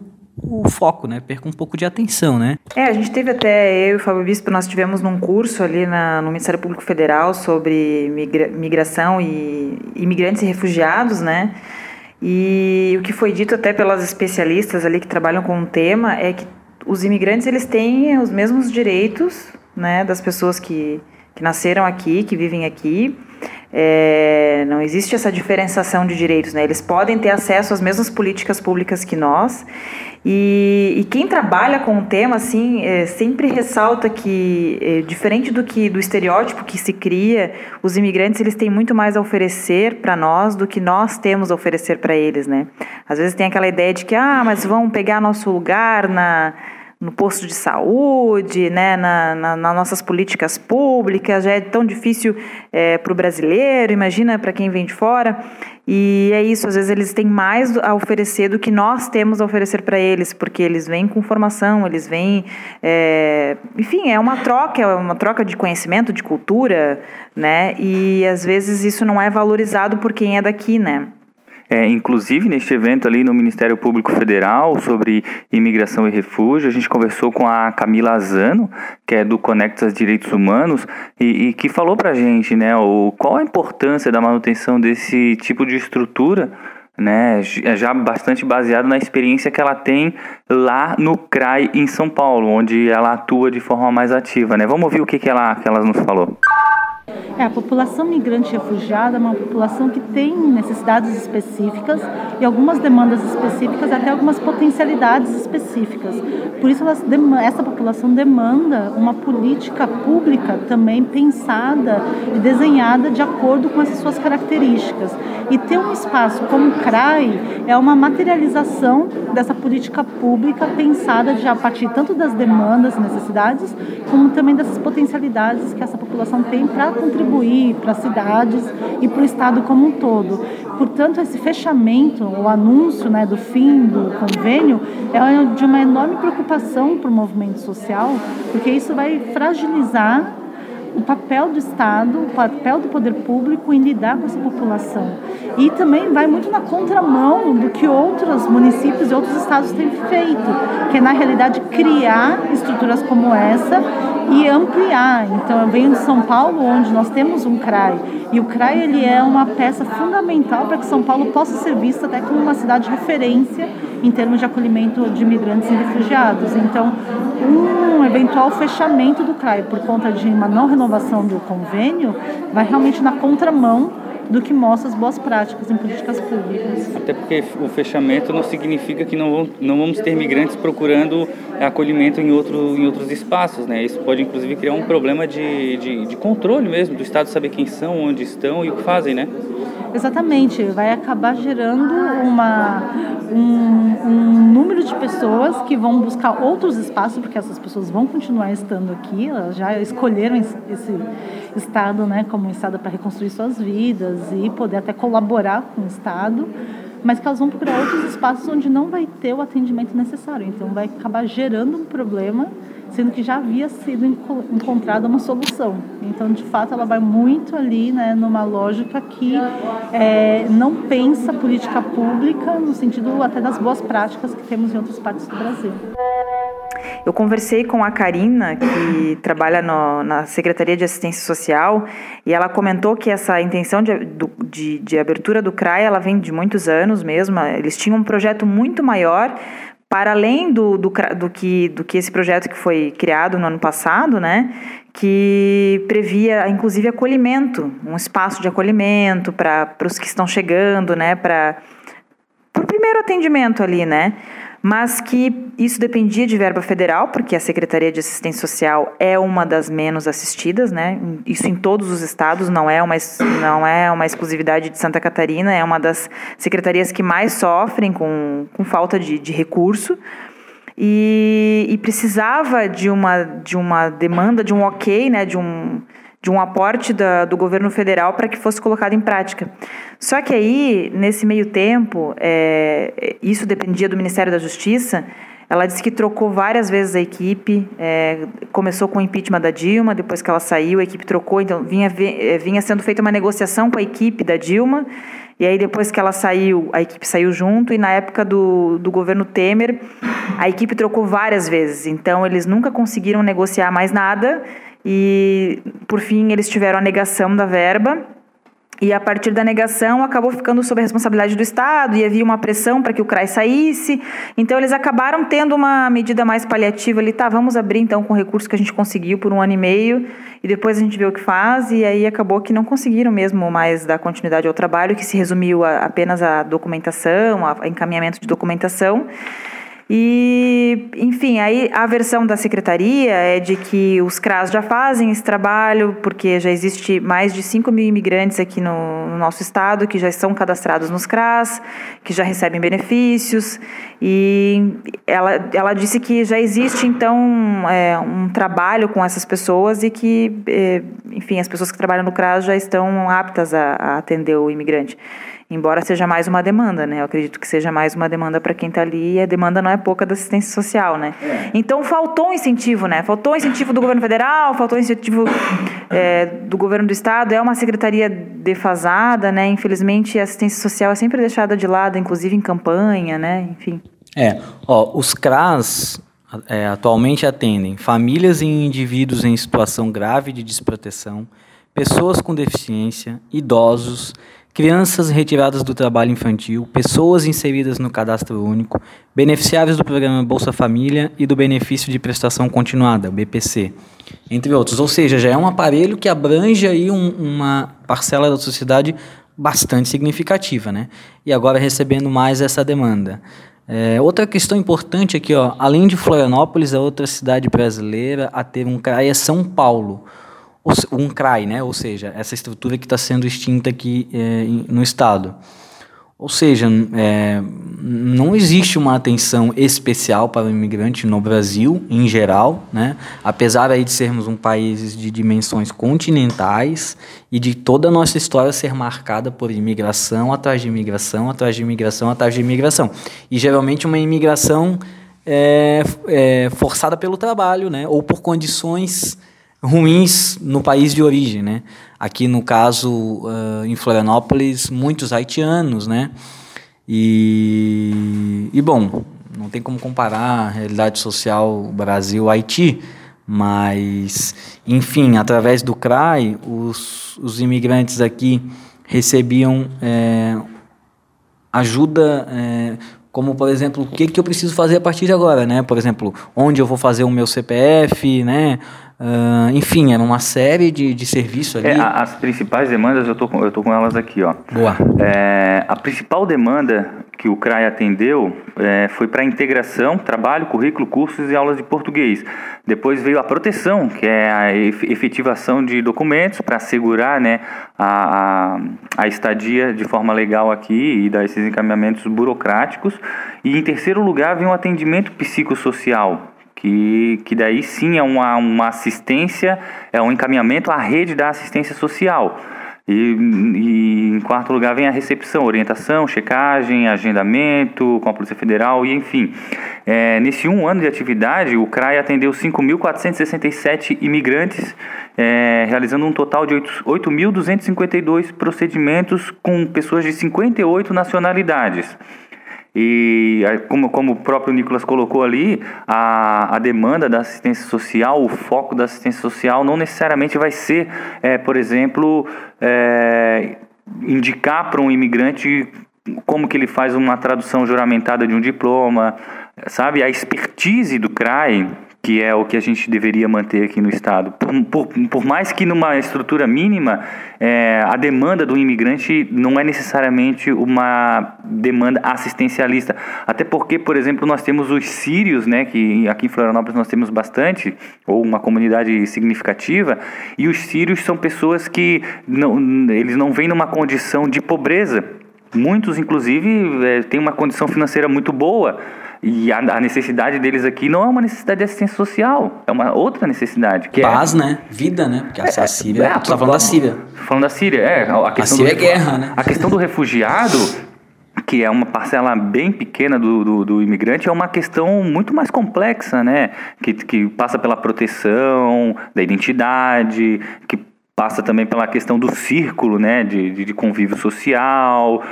o foco, né? Perca um pouco de atenção, né? É, a gente teve até, eu e o Fábio Bispo, nós tivemos num curso ali na, no Ministério Público Federal sobre migra, migração e imigrantes e refugiados, né? E o que foi dito até pelas especialistas ali que trabalham com o tema é que os imigrantes, eles têm os mesmos direitos, né, das pessoas que, que nasceram aqui, que vivem aqui, é, não existe essa diferenciação de direitos, né? Eles podem ter acesso às mesmas políticas públicas que nós. E, e quem trabalha com o tema, assim, é, sempre ressalta que, é, diferente do que do estereótipo que se cria, os imigrantes eles têm muito mais a oferecer para nós do que nós temos a oferecer para eles, né? Às vezes tem aquela ideia de que, ah, mas vão pegar nosso lugar na no posto de saúde, né, na, na, nas nossas políticas públicas, já é tão difícil é, para o brasileiro, imagina para quem vem de fora. E é isso, às vezes eles têm mais a oferecer do que nós temos a oferecer para eles, porque eles vêm com formação, eles vêm. É, enfim, é uma troca, é uma troca de conhecimento, de cultura, né? E às vezes isso não é valorizado por quem é daqui, né? É, inclusive, neste evento ali no Ministério Público Federal sobre imigração e refúgio, a gente conversou com a Camila Azano, que é do Conectas Direitos Humanos, e, e que falou para a gente né, o, qual a importância da manutenção desse tipo de estrutura né, já bastante baseado na experiência que ela tem lá no CRAI em São Paulo, onde ela atua de forma mais ativa. Né? Vamos ouvir o que, que, ela, que ela nos falou. É, a população migrante refugiada é uma população que tem necessidades específicas e algumas demandas específicas, até algumas potencialidades específicas. Por isso, elas, essa população demanda uma política pública também pensada e desenhada de acordo com essas suas características. E ter um espaço como o CRAI é uma materialização dessa política pública pensada já a partir tanto das demandas e necessidades, como também dessas potencialidades que essa população tem para contribuir para as cidades e para o Estado como um todo. Portanto, esse fechamento, o anúncio né, do fim do convênio, é de uma enorme preocupação para o movimento social, porque isso vai fragilizar o papel do Estado, o papel do poder público em lidar com essa população. E também vai muito na contramão do que outros municípios e outros estados têm feito, que é na realidade criar estruturas como essa e ampliar. Então eu venho de São Paulo, onde nós temos um CRAI, e o CRAI ele é uma peça fundamental para que São Paulo possa ser vista até como uma cidade referência em termos de acolhimento de imigrantes e refugiados. Então, um eventual fechamento do CRAI por conta de uma não renovação do convênio vai realmente na contramão do que mostra as boas práticas em políticas públicas. Até porque o fechamento não significa que não, não vamos ter migrantes procurando acolhimento em, outro, em outros espaços, né? Isso pode inclusive criar um problema de, de, de controle mesmo, do Estado saber quem são, onde estão e o que fazem, né? Exatamente, vai acabar gerando uma, um, um, número de pessoas que vão buscar outros espaços, porque essas pessoas vão continuar estando aqui, elas já escolheram esse estado né, como um estado para reconstruir suas vidas e poder até colaborar com o estado, mas que elas vão procurar outros espaços onde não vai ter o atendimento necessário, então vai acabar gerando um problema sendo que já havia sido encontrada uma solução. Então, de fato, ela vai muito ali, né, numa lógica que é, não pensa política pública no sentido até das boas práticas que temos em outras partes do Brasil. Eu conversei com a Karina, que trabalha no, na Secretaria de Assistência Social, e ela comentou que essa intenção de, de, de abertura do CRAI, ela vem de muitos anos mesmo. Eles tinham um projeto muito maior, para além do, do, do, que, do que esse projeto que foi criado no ano passado, né, que previa inclusive acolhimento, um espaço de acolhimento para os que estão chegando, né, para primeiro atendimento ali, né? Mas que isso dependia de verba federal, porque a Secretaria de Assistência Social é uma das menos assistidas, né? Isso em todos os estados, não é uma, não é uma exclusividade de Santa Catarina, é uma das secretarias que mais sofrem com, com falta de, de recurso. E, e, precisava de uma, de uma demanda, de um ok, né, de um, de um aporte da, do governo federal para que fosse colocado em prática. Só que aí, nesse meio tempo, é, isso dependia do Ministério da Justiça. Ela disse que trocou várias vezes a equipe, é, começou com o impeachment da Dilma, depois que ela saiu, a equipe trocou, então vinha, é, vinha sendo feita uma negociação com a equipe da Dilma, e aí depois que ela saiu, a equipe saiu junto, e na época do, do governo Temer, a equipe trocou várias vezes, então eles nunca conseguiram negociar mais nada, e, por fim, eles tiveram a negação da verba. E a partir da negação acabou ficando sob a responsabilidade do Estado e havia uma pressão para que o CRAI saísse. Então eles acabaram tendo uma medida mais paliativa ali, tá, vamos abrir então com o recurso que a gente conseguiu por um ano e meio e depois a gente vê o que faz e aí acabou que não conseguiram mesmo mais dar continuidade ao trabalho, que se resumiu a, apenas a documentação, a encaminhamento de documentação. E, enfim, aí a versão da secretaria é de que os CRAS já fazem esse trabalho, porque já existe mais de 5 mil imigrantes aqui no, no, nosso estado que já estão cadastrados nos CRAS, que já recebem benefícios. E ela, ela disse que já existe, então, é, um trabalho com essas pessoas e que, é, enfim, as pessoas que trabalham no CRAS já estão aptas a, a atender o imigrante embora seja mais uma demanda, né? Eu acredito que seja mais uma demanda para quem está ali e a demanda não é pouca da assistência social, né? É. Então faltou um incentivo, né? Faltou um incentivo do governo federal, faltou um incentivo é, do governo do estado. É uma secretaria defasada, né? Infelizmente a assistência social é sempre deixada de lado, inclusive em campanha, né? Enfim. É, ó, os CRAS é, atualmente atendem famílias e indivíduos em situação grave de desproteção, pessoas com deficiência, idosos crianças retiradas do trabalho infantil, pessoas inseridas no cadastro único, beneficiários do programa Bolsa Família e do benefício de prestação continuada, BPC, entre outros. Ou seja, já é um aparelho que abrange aí um, uma parcela da sociedade bastante significativa, né? E agora recebendo mais essa demanda. É, outra questão importante aqui, ó, além de Florianópolis, a outra cidade brasileira a ter um CRAE é São Paulo um CRAI, né? ou seja, essa estrutura que está sendo extinta aqui é, no Estado. Ou seja, é, não existe uma atenção especial para o imigrante no Brasil, em geral, né? apesar aí de sermos um país de dimensões continentais e de toda a nossa história ser marcada por imigração atrás de imigração, atrás de imigração, atrás de imigração. E geralmente uma imigração é, é forçada pelo trabalho, né? ou por condições ruins no país de origem, né? Aqui no caso uh, em Florianópolis muitos haitianos, né? E, e bom, não tem como comparar a realidade social Brasil-Haiti, mas enfim, através do CRAI, os, os imigrantes aqui recebiam é, ajuda é, como por exemplo o que, que eu preciso fazer a partir de agora, né? Por exemplo, onde eu vou fazer o meu CPF, né? Uh, enfim, era uma série de, de serviços ali. É, as principais demandas, eu tô, com, eu tô com elas aqui, ó. Boa. É, a principal demanda que o CRAI atendeu é, foi para integração, trabalho, currículo, cursos e aulas de português. Depois veio a proteção, que é a efetivação de documentos para assegurar né, a, a, a, estadia de forma legal aqui e dar esses encaminhamentos burocráticos. E em terceiro lugar vem o atendimento psicossocial, que, que daí sim é uma, uma assistência, é um encaminhamento à rede da assistência social. E, e, em quarto lugar vem a recepção, orientação, checagem, agendamento com a Polícia Federal e enfim. É, nesse um ano de atividade, o CRAI atendeu 5.467 imigrantes, é, realizando um total de 8.252 procedimentos com pessoas de 58 nacionalidades. E como, como o próprio Nicolas colocou ali, a, a demanda da assistência social, o foco da assistência social não necessariamente vai ser, é, por exemplo, é, indicar para um imigrante como que ele faz uma tradução juramentada de um diploma, sabe? A expertise do CRAI que é o que a gente deveria manter aqui no Estado. Por, por, por mais que numa estrutura mínima, é, a demanda do imigrante não é necessariamente uma demanda assistencialista. Até porque, por exemplo, nós temos os sírios, né, que aqui em Florianópolis nós temos bastante, ou uma comunidade significativa, e os sírios são pessoas que não, eles não vêm numa condição de pobreza. Muitos, inclusive, é, têm uma condição financeira muito boa, e a, a, necessidade deles aqui não é uma necessidade de assistência social, é uma outra necessidade. Que é Paz, é... né? Vida, né? Porque a, a Síria. É, é, tá falando da Síria. Falando da Síria, é. A, questão a Síria do, é guerra, né? A questão do refugiado, que é uma parcela bem pequena do, do, do, imigrante, é uma questão muito mais complexa, né? Que, que passa pela proteção da identidade, que passa também pela questão do círculo, né? De, de, de convívio social,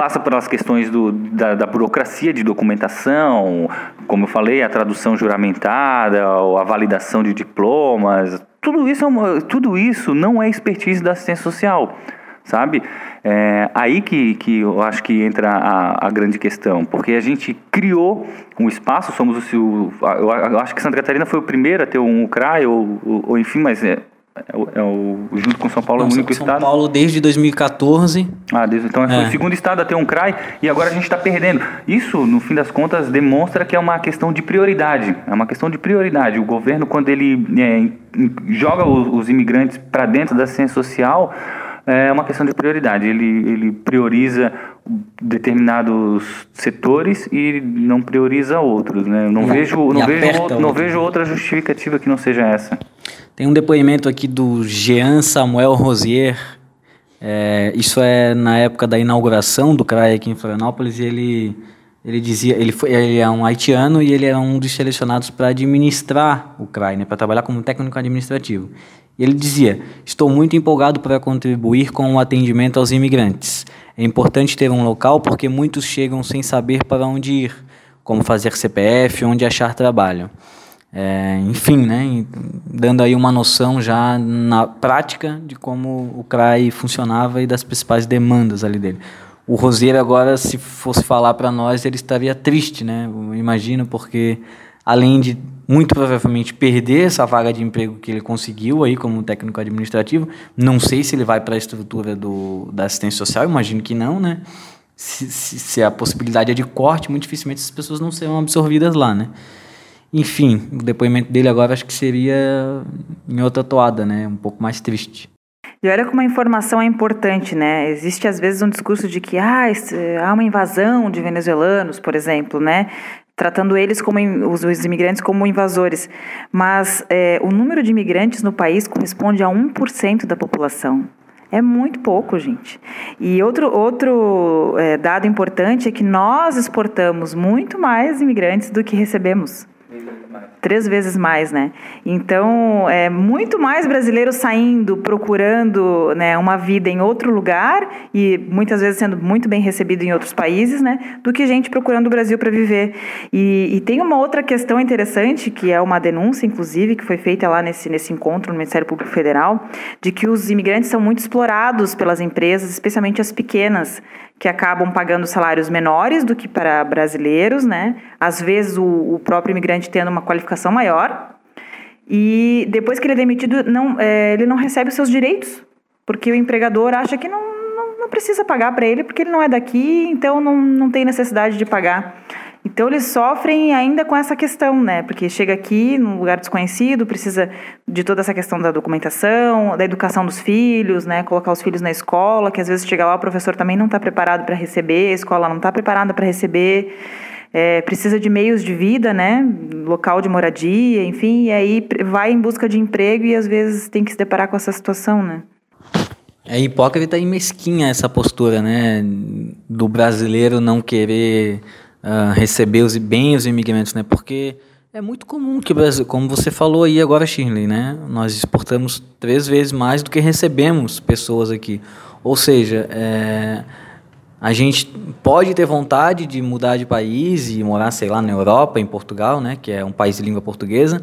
passa pelas questões do, da, da, burocracia de documentação, como eu falei, a tradução juramentada, a validação de diplomas, tudo isso, é uma, tudo isso não é expertise da assistência social, sabe? É aí que, que eu acho que entra a, a grande questão, porque a gente criou um espaço, somos o, eu acho que Santa Catarina foi o primeiro a ter um CRAI, ou, ou, ou enfim, mas é, é o, é o, junto com São Paulo, Não, é o único São estado. São Paulo desde 2014. Ah, desde, então é. foi o segundo estado a ter um CRAI e agora a gente está perdendo. Isso, no fim das contas, demonstra que é uma questão de prioridade. É uma questão de prioridade. O governo, quando ele é, joga os, os imigrantes para dentro da ciência social, é uma questão de prioridade. Ele, ele prioriza determinados setores e não prioriza outros. Né? Não, vejo, não, vejo, não vejo outra justificativa que não seja essa. Tem um depoimento aqui do Jean Samuel Rosier. É, isso é na época da inauguração do CRAI aqui em Florianópolis e ele, ele dizia, ele, foi, ele é um haitiano e ele era um dos selecionados para administrar o CRAI, né, para trabalhar como técnico administrativo. E ele dizia: Estou muito empolgado para contribuir com o atendimento aos imigrantes. É importante ter um local porque muitos chegam sem saber para onde ir, como fazer CPF, onde achar trabalho. É, enfim, né, dando aí uma noção já na prática de como o CRAI funcionava e das principais demandas ali dele. O Roseiro agora, se fosse falar para nós, ele estaria triste, né? Eu imagino, porque além de muito provavelmente perder essa vaga de emprego que ele conseguiu aí como técnico administrativo, não sei se ele vai para a estrutura do, da assistência social, imagino que não, né? Se, se, se a possibilidade é de corte, muito dificilmente essas pessoas não serão absorvidas lá, né? Enfim, o depoimento dele agora acho que seria em outra toada, né? Um pouco mais triste. E olha como a informação é importante, né? Existe às vezes um discurso de que ah, há uma invasão de venezuelanos, por exemplo, né? Tratando eles como os, os imigrantes como invasores. Mas é, o número de imigrantes no país corresponde a 1% da população. É muito pouco, gente. E outro, outro é, dado importante é que nós exportamos muito mais imigrantes do que recebemos. Três vezes mais, né? Então, é muito mais brasileiros saindo, procurando né, uma vida em outro lugar e muitas vezes sendo muito bem recebido em outros países, né? Do que gente procurando o Brasil para viver. E, e, tem uma outra questão interessante, que é uma denúncia, inclusive, que foi feita lá nesse, nesse encontro no Ministério Público Federal, de que os imigrantes são muito explorados pelas empresas, especialmente as pequenas, que acabam pagando salários menores do que para brasileiros, né? Às vezes o, o próprio imigrante tendo uma qualificação maior e depois que ele é demitido, não, é, ele não recebe os seus direitos, porque o empregador acha que não, não, não precisa pagar para ele porque ele não é daqui, então não, não tem necessidade de pagar. Então eles sofrem ainda com essa questão, né? Porque chega aqui num lugar desconhecido, precisa de toda essa questão da documentação, da educação dos filhos, né? Colocar os filhos na escola, que às vezes chega lá o professor também não está preparado para receber, a escola não está preparada para receber. É, precisa de meios de vida, né? Local de moradia, enfim, e aí vai em busca de emprego e às vezes tem que se deparar com essa situação, né? É hipócrita e mesquinha essa postura, né? Do brasileiro não querer uh, receber os, bem os imigrantes, né? Porque é muito comum que o Brasil, como você falou aí agora, Shirley, né? Nós exportamos três vezes mais do que recebemos pessoas aqui. Ou seja, é, a gente pode ter vontade de mudar de país e morar, sei lá, na Europa, em Portugal, né? Que é um país de língua portuguesa.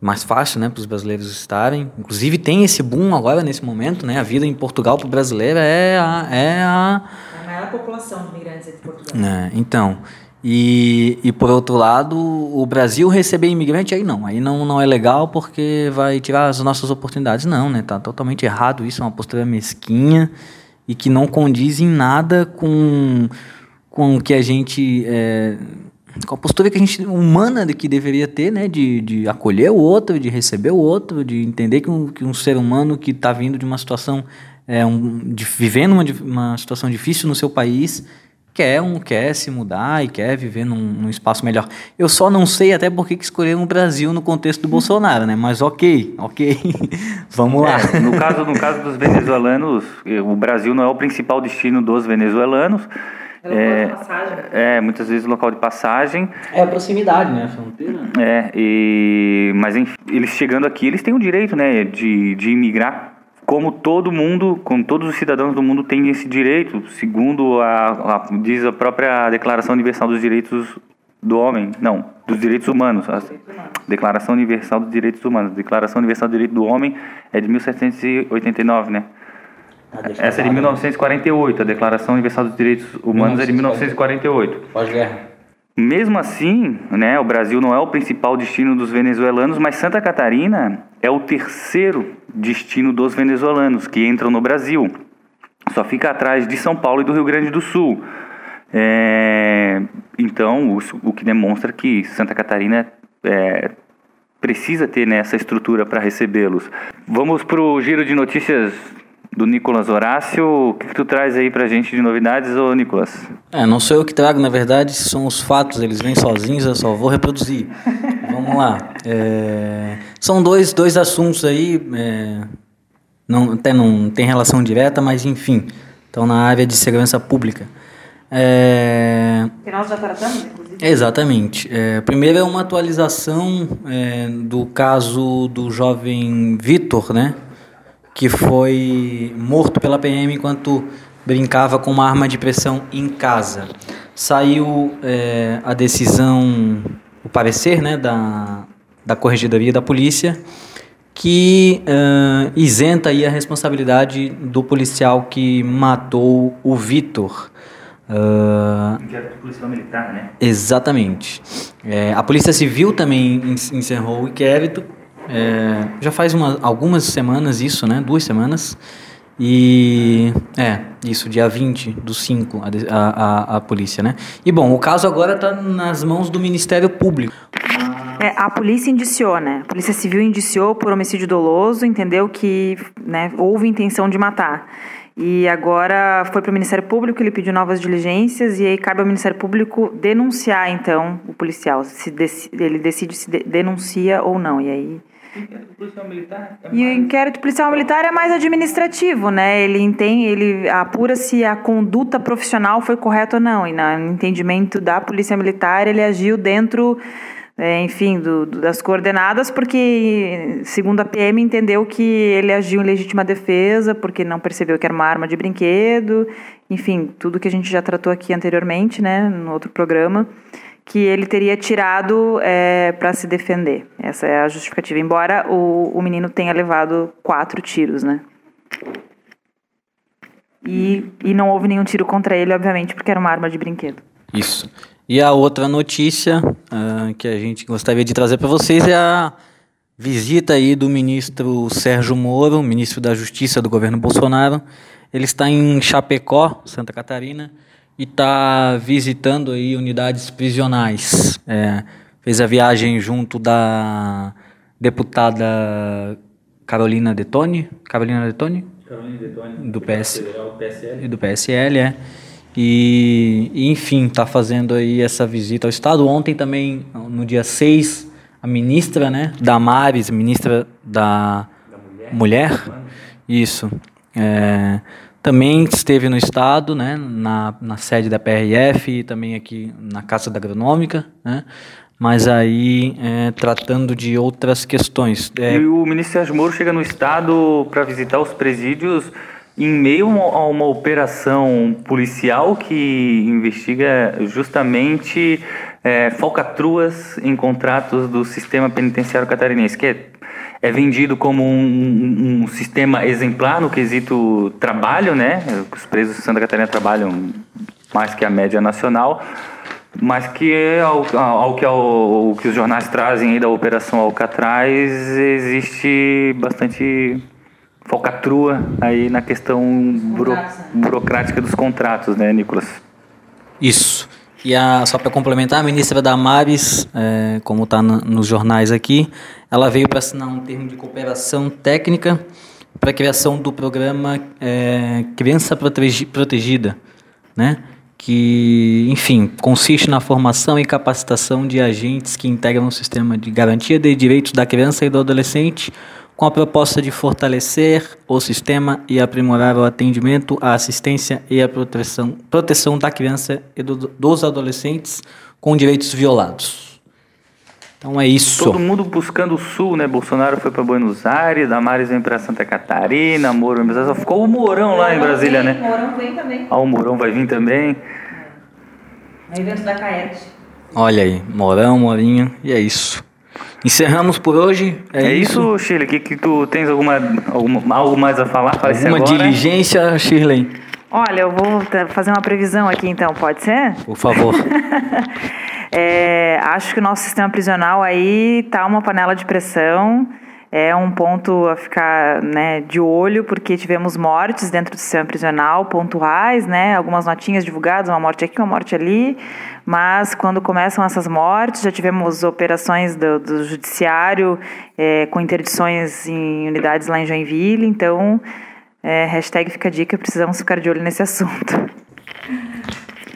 Mais fácil, né, para os brasileiros estarem. Inclusive tem esse boom agora nesse momento, né? A vida em Portugal para o brasileiro é a, é a é a maior população de imigrantes de Portugal. É, então, E, e por outro lado, o Brasil receber imigrante aí não, aí não, não é legal porque vai tirar as nossas oportunidades. Não, né? Tá totalmente errado isso, é uma postura mesquinha e que não condiz em nada com com o que a gente é, com a postura que a gente humana que deveria ter, né, de, de acolher o outro, de receber o outro, de entender que um, que um ser humano que está vindo de uma situação, é, um, de, vivendo uma, uma situação difícil no seu país, quer, um, quer se mudar e quer viver num, num espaço melhor. Eu só não sei até por que escolheram o Brasil no contexto do Bolsonaro, né? Mas ok, ok, vamos lá. É, no, caso, no caso dos venezuelanos, o Brasil não é o principal destino dos venezuelanos, é, passagem. é, muitas vezes local de passagem. É a proximidade, né? A fronteira. É, e, mas enfim, eles chegando aqui, eles têm o direito, né, de, de imigrar como todo mundo, como todos os cidadãos do mundo têm esse direito, segundo a, a diz a própria Declaração Universal dos Direitos do Homem, não, dos Direitos Humanos, a Declaração Universal dos Direitos Humanos, Declaração Universal do Direito do Homem é de 1789, né? Essa é de 1948, a Declaração Universal dos Direitos Humanos é de 1948. Pós-guerra. Mesmo assim, né, o Brasil não é o principal destino dos venezuelanos, mas Santa Catarina é o terceiro destino dos venezuelanos que entram no Brasil. Só fica atrás de São Paulo e do Rio Grande do Sul. É, então, o, o, que demonstra que Santa Catarina é, precisa ter né, essa estrutura para recebê-los. Vamos para o giro de notícias do Nicolas Horácio. O que, que, tu traz aí pra gente de novidades, ô Nicolas? É, não sou eu que trago, na verdade, são os fatos, eles vêm sozinhos, eu só vou reproduzir. Vamos lá. É, são dois, dois assuntos aí, é, não, até não tem relação direta, mas enfim, estão na área de segurança pública. É, que nós já tratamos, inclusive. Exatamente. É, primeiro é uma atualização é, do caso do jovem Vitor, né? que foi morto pela PM enquanto brincava com uma arma de pressão em casa. Saiu é, a decisão, o parecer né, da, da Corregedoria da Polícia, que uh, isenta aí a responsabilidade do policial que matou o Vitor. Uh, inquérito policial militar, né? Exatamente. É, a Polícia Civil também encerrou o inquérito é, já faz uma, algumas semanas isso, né? Duas semanas. E é, isso, dia 20 do 5, a, a, a polícia, né? E bom, o caso agora está nas mãos do Ministério Público. É, a polícia indiciou, né? A polícia civil indiciou por homicídio doloso, entendeu que né, houve intenção de matar. E agora foi para o Ministério Público, ele pediu novas diligências e aí cabe ao Ministério Público denunciar então o policial, se ele decide se denuncia ou não. E aí é e o inquérito policial militar é mais administrativo, né? Ele entende, ele apura se a conduta profissional foi correta ou não. E no entendimento da polícia militar, ele agiu dentro, é, enfim, do, do, das coordenadas, porque, segundo a PM, entendeu que ele agiu em legítima defesa, porque não percebeu que era uma arma de brinquedo. Enfim, tudo que a gente já tratou aqui anteriormente, né, no outro programa que ele teria tirado é, para se defender. Essa é a justificativa. Embora o, o menino tenha levado quatro tiros, né? E, e não houve nenhum tiro contra ele, obviamente, porque era uma arma de brinquedo. Isso. E a outra notícia uh, que a gente gostaria de trazer para vocês é a visita aí do ministro Sérgio Moro, ministro da Justiça do governo Bolsonaro. Ele está em Chapecó, Santa Catarina, e está visitando aí unidades prisionais. É, fez a viagem junto da deputada Carolina Detoni, Carolina Detoni? Carolina Detoni. Do, PS, PSL. do PSL, é. E, e enfim, está fazendo aí essa visita ao Estado. Ontem também, no dia 6, a ministra, né, Damares, ministra da, da Mulher, mulher isso, é, também esteve no estado, né, na, na sede da PRF e também aqui na Casa da Agronômica, né, mas aí é, tratando de outras questões. É... E o ministro Sérgio Moro chega no estado para visitar os presídios em meio a uma operação policial que investiga justamente é, falcatruas em contratos do sistema penitenciário catarinense, que é é vendido como um, um, sistema exemplar no quesito trabalho, né? Os presos de Santa Catarina trabalham mais que a média nacional. Mas que ao, ao, que, ao, que os jornais trazem aí da Operação Alcatraz, existe bastante falcatrua aí na questão buro, burocrática dos contratos, né, Nicolas? Isso. E a, só para complementar, a ministra Damares, é, como está nos jornais aqui, ela veio para assinar um termo de cooperação técnica para a criação do programa é, Criança Protegida, né? que, enfim, consiste na formação e capacitação de agentes que integram o sistema de garantia de direitos da criança e do adolescente, com a proposta de fortalecer o sistema e aprimorar o atendimento, a assistência e a proteção, proteção da criança e do, dos adolescentes com direitos violados. Então é isso. Todo mundo buscando o sul, né? Bolsonaro foi para Buenos Aires, Damares vem para Santa Catarina, Moro só ficou o Mourão lá em Brasília, vem, né? Mourão vem também. Ah, o Mourão vai vir também. É evento da Caete. Olha aí, Morão, Morinho, e é isso. Encerramos por hoje. É, é isso, Shirley? Que, que tu tens alguma, alguma algo mais a falar? Alguma diligência, Shirley? Olha, eu vou fazer uma previsão aqui então, pode ser? Por favor. É, acho que o nosso sistema prisional aí tá uma panela de pressão. É um ponto a ficar né, de olho, porque tivemos mortes dentro do sistema prisional, pontuais, né, algumas notinhas divulgadas, uma morte aqui, uma morte ali. Mas quando começam essas mortes, já tivemos operações do, do judiciário é, com interdições em unidades lá em Joinville. Então, é, hashtag fica dica, precisamos ficar de olho nesse assunto.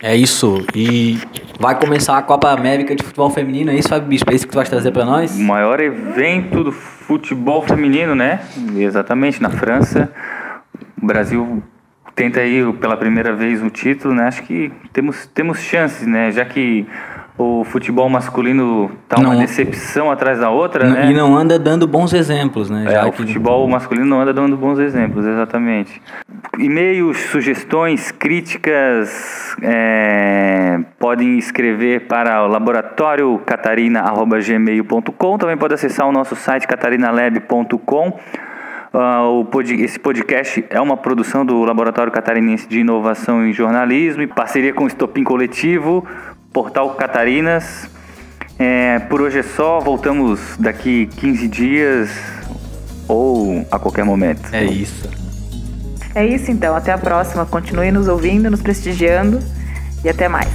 É isso. E vai começar a Copa América de futebol feminino, é isso, Fábio Bispo? É isso que tu vai trazer para nós? O maior evento do futebol feminino, né? Exatamente, na França. O Brasil tenta aí pela primeira vez o título, né? Acho que temos, temos chances, né? Já que o futebol masculino tá uma não, decepção atrás da outra, não, né? E não anda dando bons exemplos, né? É, o que... futebol masculino não anda dando bons exemplos, exatamente. E-mails, sugestões, críticas, é, podem escrever para o laboratóriocatarina.gmail.com Também pode acessar o nosso site catarinalab.com Uh, pod esse podcast é uma produção do Laboratório Catarinense de Inovação em Jornalismo, em parceria com o Estopim Coletivo, Portal Catarinas. É, por hoje é só, voltamos daqui 15 dias ou a qualquer momento. É isso. É isso então, até a próxima. Continue nos ouvindo, nos prestigiando e até mais.